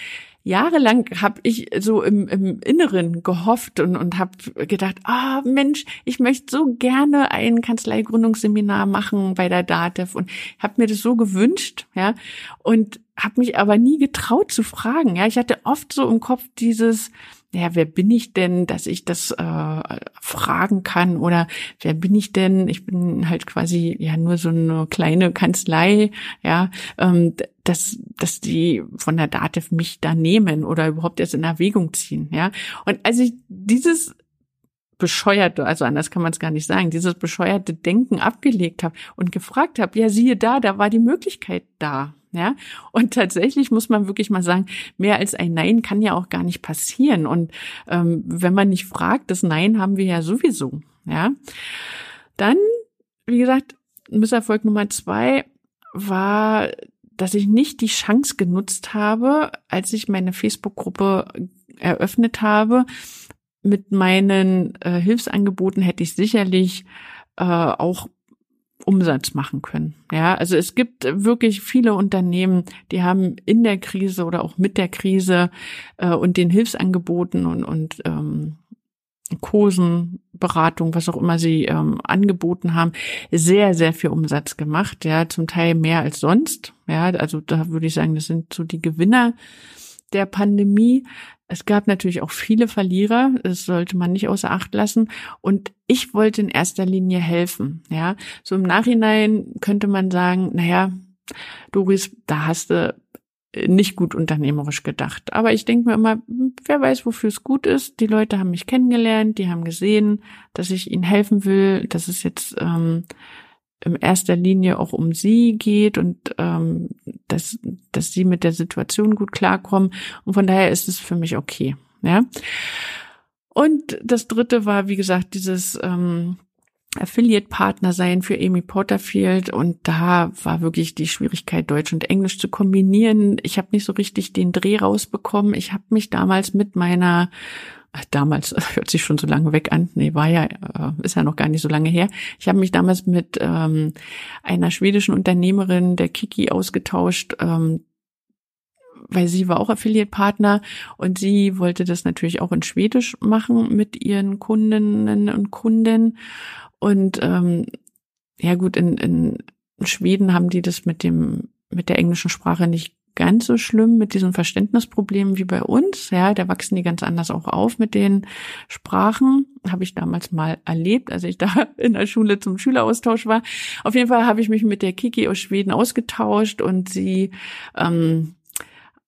jahrelang habe ich so im, im Inneren gehofft und, und habe gedacht, ah oh, Mensch, ich möchte so gerne ein Kanzleigründungsseminar machen bei der DATEV und habe mir das so gewünscht, ja, und habe mich aber nie getraut zu fragen. Ja, ich hatte oft so im Kopf dieses ja, wer bin ich denn, dass ich das äh, fragen kann oder wer bin ich denn? Ich bin halt quasi ja nur so eine kleine Kanzlei, ja, ähm, dass dass die von der DATEV mich da nehmen oder überhaupt erst in Erwägung ziehen, ja. Und als ich dieses bescheuerte, also anders kann man es gar nicht sagen, dieses bescheuerte Denken abgelegt habe und gefragt habe, ja, siehe da, da war die Möglichkeit da, ja, und tatsächlich muss man wirklich mal sagen, mehr als ein Nein kann ja auch gar nicht passieren. Und ähm, wenn man nicht fragt, das Nein haben wir ja sowieso. Ja, dann, wie gesagt, Misserfolg Nummer zwei war, dass ich nicht die Chance genutzt habe, als ich meine Facebook-Gruppe eröffnet habe. Mit meinen äh, Hilfsangeboten hätte ich sicherlich äh, auch Umsatz machen können. Ja, also es gibt wirklich viele Unternehmen, die haben in der Krise oder auch mit der Krise äh, und den Hilfsangeboten und, und ähm, Kursen, Beratung, was auch immer sie ähm, angeboten haben, sehr, sehr viel Umsatz gemacht. Ja, zum Teil mehr als sonst. Ja, also da würde ich sagen, das sind so die Gewinner der Pandemie. Es gab natürlich auch viele Verlierer, das sollte man nicht außer Acht lassen. Und ich wollte in erster Linie helfen. Ja, so im Nachhinein könnte man sagen, naja, Doris, da hast du nicht gut unternehmerisch gedacht. Aber ich denke mir immer, wer weiß, wofür es gut ist. Die Leute haben mich kennengelernt, die haben gesehen, dass ich ihnen helfen will, dass es jetzt ähm, in erster Linie auch um sie geht und ähm, dass, dass sie mit der Situation gut klarkommen. Und von daher ist es für mich okay. Ja. Und das dritte war, wie gesagt, dieses ähm, Affiliate-Partner sein für Amy Porterfield und da war wirklich die Schwierigkeit, Deutsch und Englisch zu kombinieren. Ich habe nicht so richtig den Dreh rausbekommen. Ich habe mich damals mit meiner damals hört sich schon so lange weg an, nee, war ja, äh, ist ja noch gar nicht so lange her. Ich habe mich damals mit ähm, einer schwedischen Unternehmerin, der Kiki, ausgetauscht, ähm, weil sie war auch Affiliate-Partner und sie wollte das natürlich auch in Schwedisch machen mit ihren Kundinnen und Kunden. Und ähm, ja gut, in, in Schweden haben die das mit dem mit der englischen Sprache nicht ganz so schlimm mit diesen Verständnisproblemen wie bei uns. Ja, da wachsen die ganz anders auch auf mit den Sprachen. Habe ich damals mal erlebt, als ich da in der Schule zum Schüleraustausch war. Auf jeden Fall habe ich mich mit der Kiki aus Schweden ausgetauscht und sie ähm,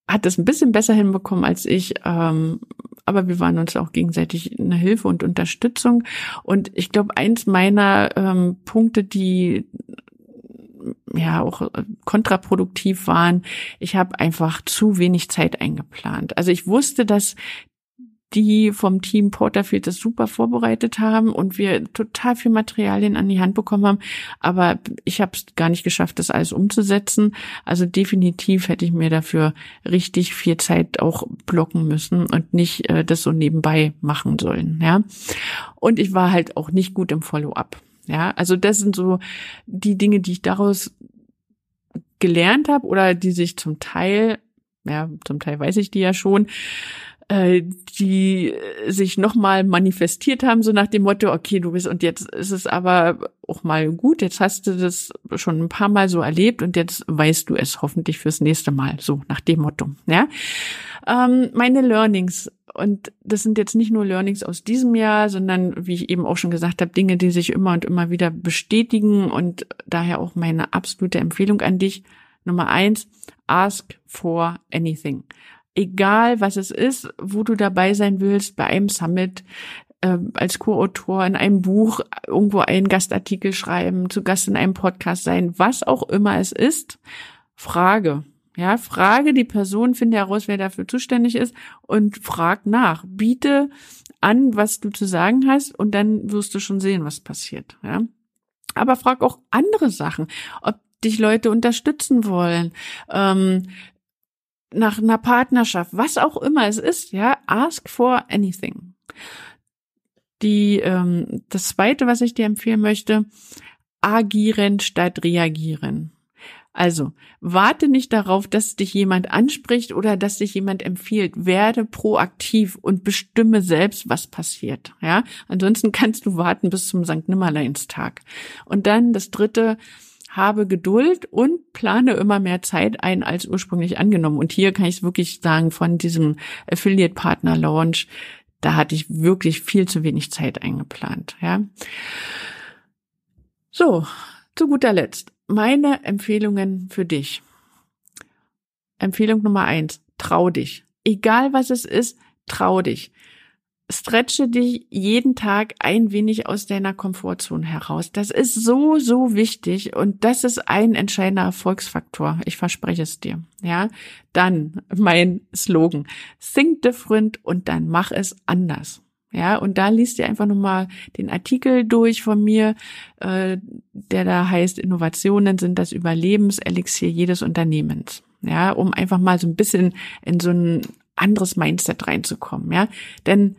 hat es ein bisschen besser hinbekommen als ich. Ähm, aber wir waren uns auch gegenseitig eine Hilfe und Unterstützung. Und ich glaube, eins meiner ähm, Punkte, die ja auch äh, kontraproduktiv waren. Ich habe einfach zu wenig Zeit eingeplant. Also ich wusste, dass die vom Team Porterfield das super vorbereitet haben und wir total viel Materialien an die Hand bekommen haben. Aber ich habe es gar nicht geschafft, das alles umzusetzen. Also definitiv hätte ich mir dafür richtig viel Zeit auch blocken müssen und nicht äh, das so nebenbei machen sollen. Ja. Und ich war halt auch nicht gut im Follow-up. Ja, also das sind so die Dinge, die ich daraus gelernt habe oder die sich zum Teil, ja, zum Teil weiß ich die ja schon, äh, die sich nochmal manifestiert haben, so nach dem Motto, okay, du bist, und jetzt ist es aber auch mal gut, jetzt hast du das schon ein paar Mal so erlebt und jetzt weißt du es hoffentlich fürs nächste Mal, so nach dem Motto, ja. Ähm, meine Learnings und das sind jetzt nicht nur Learnings aus diesem Jahr, sondern wie ich eben auch schon gesagt habe, Dinge, die sich immer und immer wieder bestätigen und daher auch meine absolute Empfehlung an dich. Nummer eins, ask for anything. Egal was es ist, wo du dabei sein willst, bei einem Summit, äh, als Co-Autor in einem Buch irgendwo einen Gastartikel schreiben, zu Gast in einem Podcast sein, was auch immer es ist, frage. Ja, frage die Person, finde heraus, wer dafür zuständig ist und frag nach. Biete an, was du zu sagen hast und dann wirst du schon sehen, was passiert. Ja. Aber frag auch andere Sachen, ob dich Leute unterstützen wollen, ähm, nach einer Partnerschaft, was auch immer es ist, ja, ask for anything. Die, ähm, das zweite, was ich dir empfehlen möchte, agieren statt reagieren. Also, warte nicht darauf, dass dich jemand anspricht oder dass dich jemand empfiehlt. Werde proaktiv und bestimme selbst, was passiert. Ja, ansonsten kannst du warten bis zum St. Nimmerleinstag. Und dann das dritte, habe Geduld und plane immer mehr Zeit ein als ursprünglich angenommen. Und hier kann ich es wirklich sagen, von diesem Affiliate Partner Launch, da hatte ich wirklich viel zu wenig Zeit eingeplant. Ja. So, zu guter Letzt meine Empfehlungen für dich. Empfehlung Nummer eins, trau dich. Egal was es ist, trau dich. Stretche dich jeden Tag ein wenig aus deiner Komfortzone heraus. Das ist so, so wichtig und das ist ein entscheidender Erfolgsfaktor. Ich verspreche es dir. Ja, dann mein Slogan. Think different und dann mach es anders. Ja, und da liest ihr einfach nochmal den Artikel durch von mir, äh, der da heißt, Innovationen sind das Überlebenselixier jedes Unternehmens. Ja, um einfach mal so ein bisschen in so ein anderes Mindset reinzukommen. Ja, denn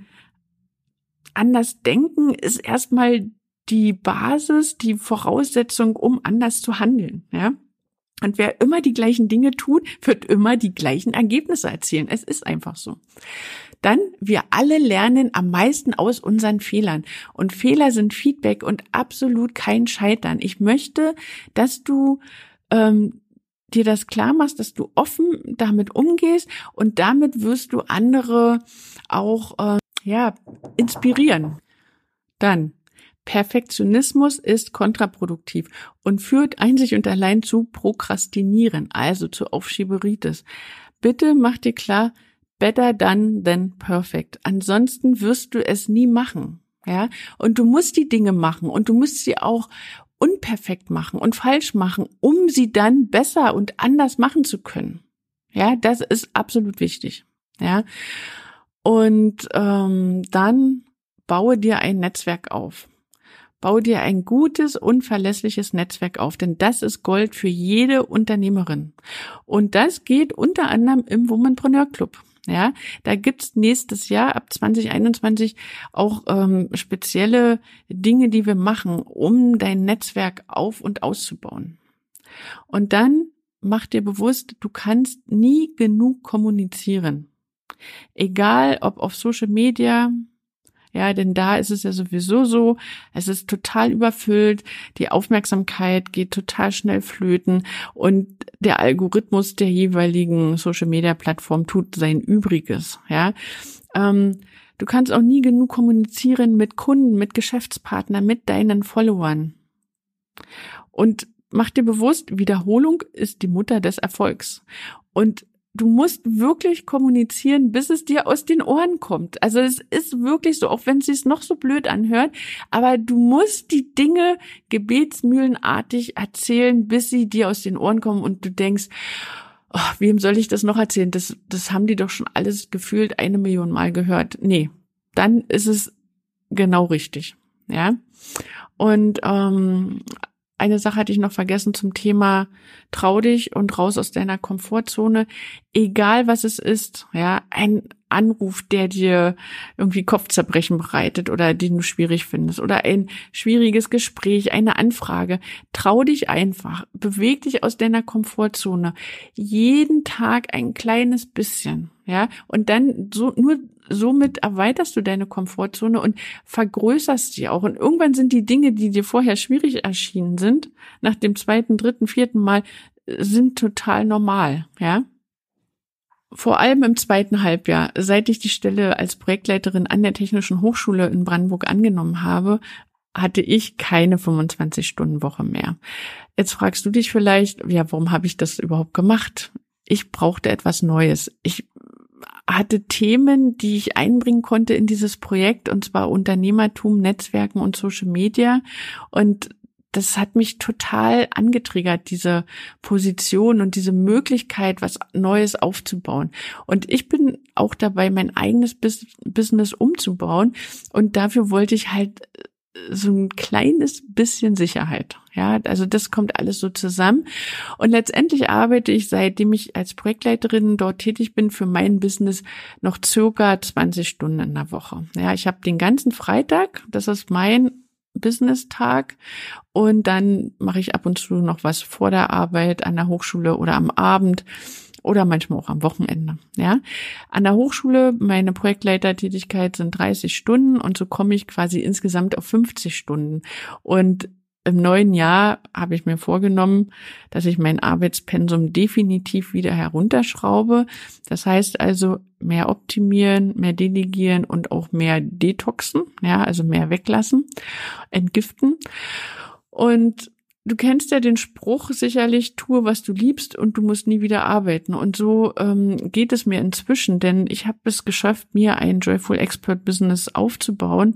anders denken ist erstmal die Basis, die Voraussetzung, um anders zu handeln. Ja, und wer immer die gleichen Dinge tut, wird immer die gleichen Ergebnisse erzielen. Es ist einfach so. Dann, wir alle lernen am meisten aus unseren Fehlern. Und Fehler sind Feedback und absolut kein Scheitern. Ich möchte, dass du ähm, dir das klar machst, dass du offen damit umgehst und damit wirst du andere auch äh, ja inspirieren. Dann Perfektionismus ist kontraproduktiv und führt einzig und allein zu Prokrastinieren, also zu Aufschieberitis. Bitte mach dir klar, better done than perfect. Ansonsten wirst du es nie machen. Ja, und du musst die Dinge machen und du musst sie auch unperfekt machen und falsch machen, um sie dann besser und anders machen zu können. Ja, das ist absolut wichtig. Ja, und ähm, dann baue dir ein Netzwerk auf. Bau dir ein gutes und verlässliches Netzwerk auf, denn das ist Gold für jede Unternehmerin. Und das geht unter anderem im Womanpreneur Club. Ja, da gibt's nächstes Jahr ab 2021 auch ähm, spezielle Dinge, die wir machen, um dein Netzwerk auf und auszubauen. Und dann mach dir bewusst, du kannst nie genug kommunizieren. Egal ob auf Social Media, Ja, denn da ist es ja sowieso so, es ist total überfüllt, die Aufmerksamkeit geht total schnell flöten und der Algorithmus der jeweiligen Social Media Plattform tut sein Übriges. Ja, ähm, du kannst auch nie genug kommunizieren mit Kunden, mit Geschäftspartnern, mit deinen Followern. Und mach dir bewusst, Wiederholung ist die Mutter des Erfolgs. Und du musst wirklich kommunizieren, bis es dir aus den Ohren kommt. Also es ist wirklich so, auch wenn es sich noch so blöd anhört, aber du musst die Dinge gebetsmühlenartig erzählen, bis sie dir aus den Ohren kommen und du denkst, oh, wem soll ich das noch erzählen? Das, das haben die doch schon alles gefühlt eine Million Mal gehört. Nee, dann ist es genau richtig. Ja. Und ähm, eine Sache hatte ich noch vergessen zum Thema trau dich und raus aus deiner Komfortzone. Egal was es ist, ja, ein Anruf, der dir irgendwie Kopfzerbrechen bereitet oder den du schwierig findest oder ein schwieriges Gespräch, eine Anfrage. Trau dich einfach. Beweg dich aus deiner Komfortzone. Jeden Tag ein kleines bisschen, ja, und dann so, nur somit erweiterst du deine Komfortzone und vergrößerst sie auch. Und irgendwann sind die Dinge, die dir vorher schwierig erschienen sind, nach dem zweiten, dritten, vierten Mal, sind total normal, ja. Vor allem im zweiten Halbjahr, seit ich die Stelle als Projektleiterin an der Technischen Hochschule in Brandenburg angenommen habe, hatte ich keine 25-Stunden-Woche mehr. Jetzt fragst du dich vielleicht, ja, warum habe ich das überhaupt gemacht? Ich brauchte etwas Neues. Ich hatte Themen, die ich einbringen konnte in dieses Projekt, und zwar Unternehmertum, Netzwerken und Social Media. Und das hat mich total angetriggert, diese Position und diese Möglichkeit, was Neues aufzubauen. Und ich bin auch dabei, mein eigenes Business umzubauen. Und dafür wollte ich halt so ein kleines bisschen Sicherheit. Ja, also das kommt alles so zusammen. Und letztendlich arbeite ich, seitdem ich als Projektleiterin dort tätig bin, für mein Business noch circa 20 Stunden in der Woche. Ja, ich habe den ganzen Freitag, das ist mein Business-Tag und dann mache ich ab und zu noch was vor der Arbeit an der Hochschule oder am Abend oder manchmal auch am Wochenende. Ja, an der Hochschule meine Projektleitertätigkeit sind 30 Stunden und so komme ich quasi insgesamt auf 50 Stunden. Und im neuen Jahr habe ich mir vorgenommen, dass ich mein Arbeitspensum definitiv wieder herunterschraube. Das heißt also mehr optimieren, mehr delegieren und auch mehr detoxen, ja, also mehr weglassen, entgiften. Und du kennst ja den Spruch sicherlich, tue, was du liebst und du musst nie wieder arbeiten. Und so ähm, geht es mir inzwischen, denn ich habe es geschafft, mir ein Joyful Expert Business aufzubauen.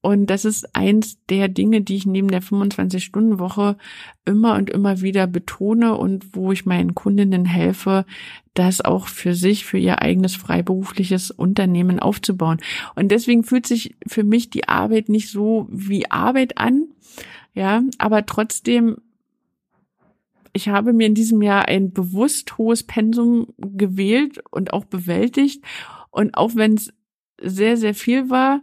Und das ist eins der Dinge, die ich neben der 25-Stunden-Woche immer und immer wieder betone und wo ich meinen Kundinnen helfe, das auch für sich, für ihr eigenes freiberufliches Unternehmen aufzubauen. Und deswegen fühlt sich für mich die Arbeit nicht so wie Arbeit an, ja, aber trotzdem, ich habe mir in diesem Jahr ein bewusst hohes Pensum gewählt und auch bewältigt. Und auch wenn es sehr, sehr viel war,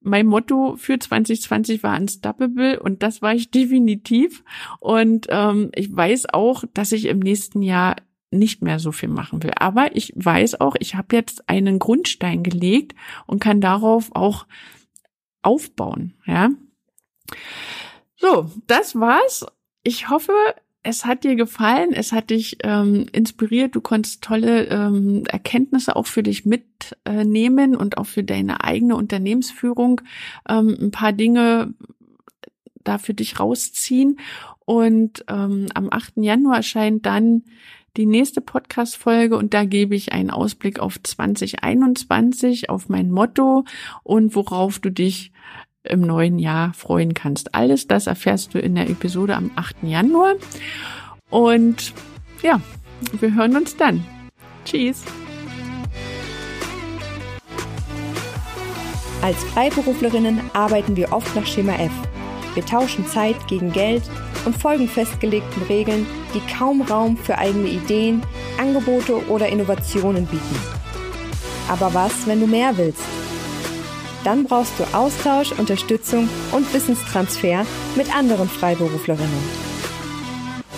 mein Motto für 2020 war unstoppable und das war ich definitiv. Und ähm, ich weiß auch, dass ich im nächsten Jahr nicht mehr so viel machen will. Aber ich weiß auch, ich habe jetzt einen Grundstein gelegt und kann darauf auch aufbauen. Ja. So, das war's. Ich hoffe, es hat dir gefallen, es hat dich ähm, inspiriert, du konntest tolle ähm, Erkenntnisse auch für dich mitnehmen und auch für deine eigene Unternehmensführung ähm, ein paar Dinge da für dich rausziehen. Und ähm, am 8. Januar erscheint dann die nächste Podcast-Folge und da gebe ich einen Ausblick auf 2021, auf mein Motto und worauf du dich im neuen Jahr freuen kannst. Alles das erfährst du in der Episode am 8. Januar. Und ja, wir hören uns dann. Tschüss. Als Freiberuflerinnen arbeiten wir oft nach Schema F. Wir tauschen Zeit gegen Geld und folgen festgelegten Regeln, die kaum Raum für eigene Ideen, Angebote oder Innovationen bieten. Aber was, wenn du mehr willst? Dann brauchst du Austausch, Unterstützung und Wissenstransfer mit anderen Freiberuflerinnen.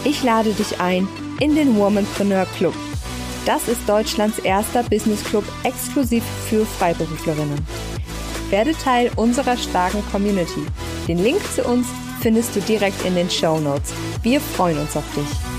Ich lade dich ein in den Womanpreneur Club. Das ist Deutschlands erster Business Club exklusiv für Freiberuflerinnen. Werde Teil unserer starken Community. Den Link zu uns findest du direkt in den Show Notes. Wir freuen uns auf dich.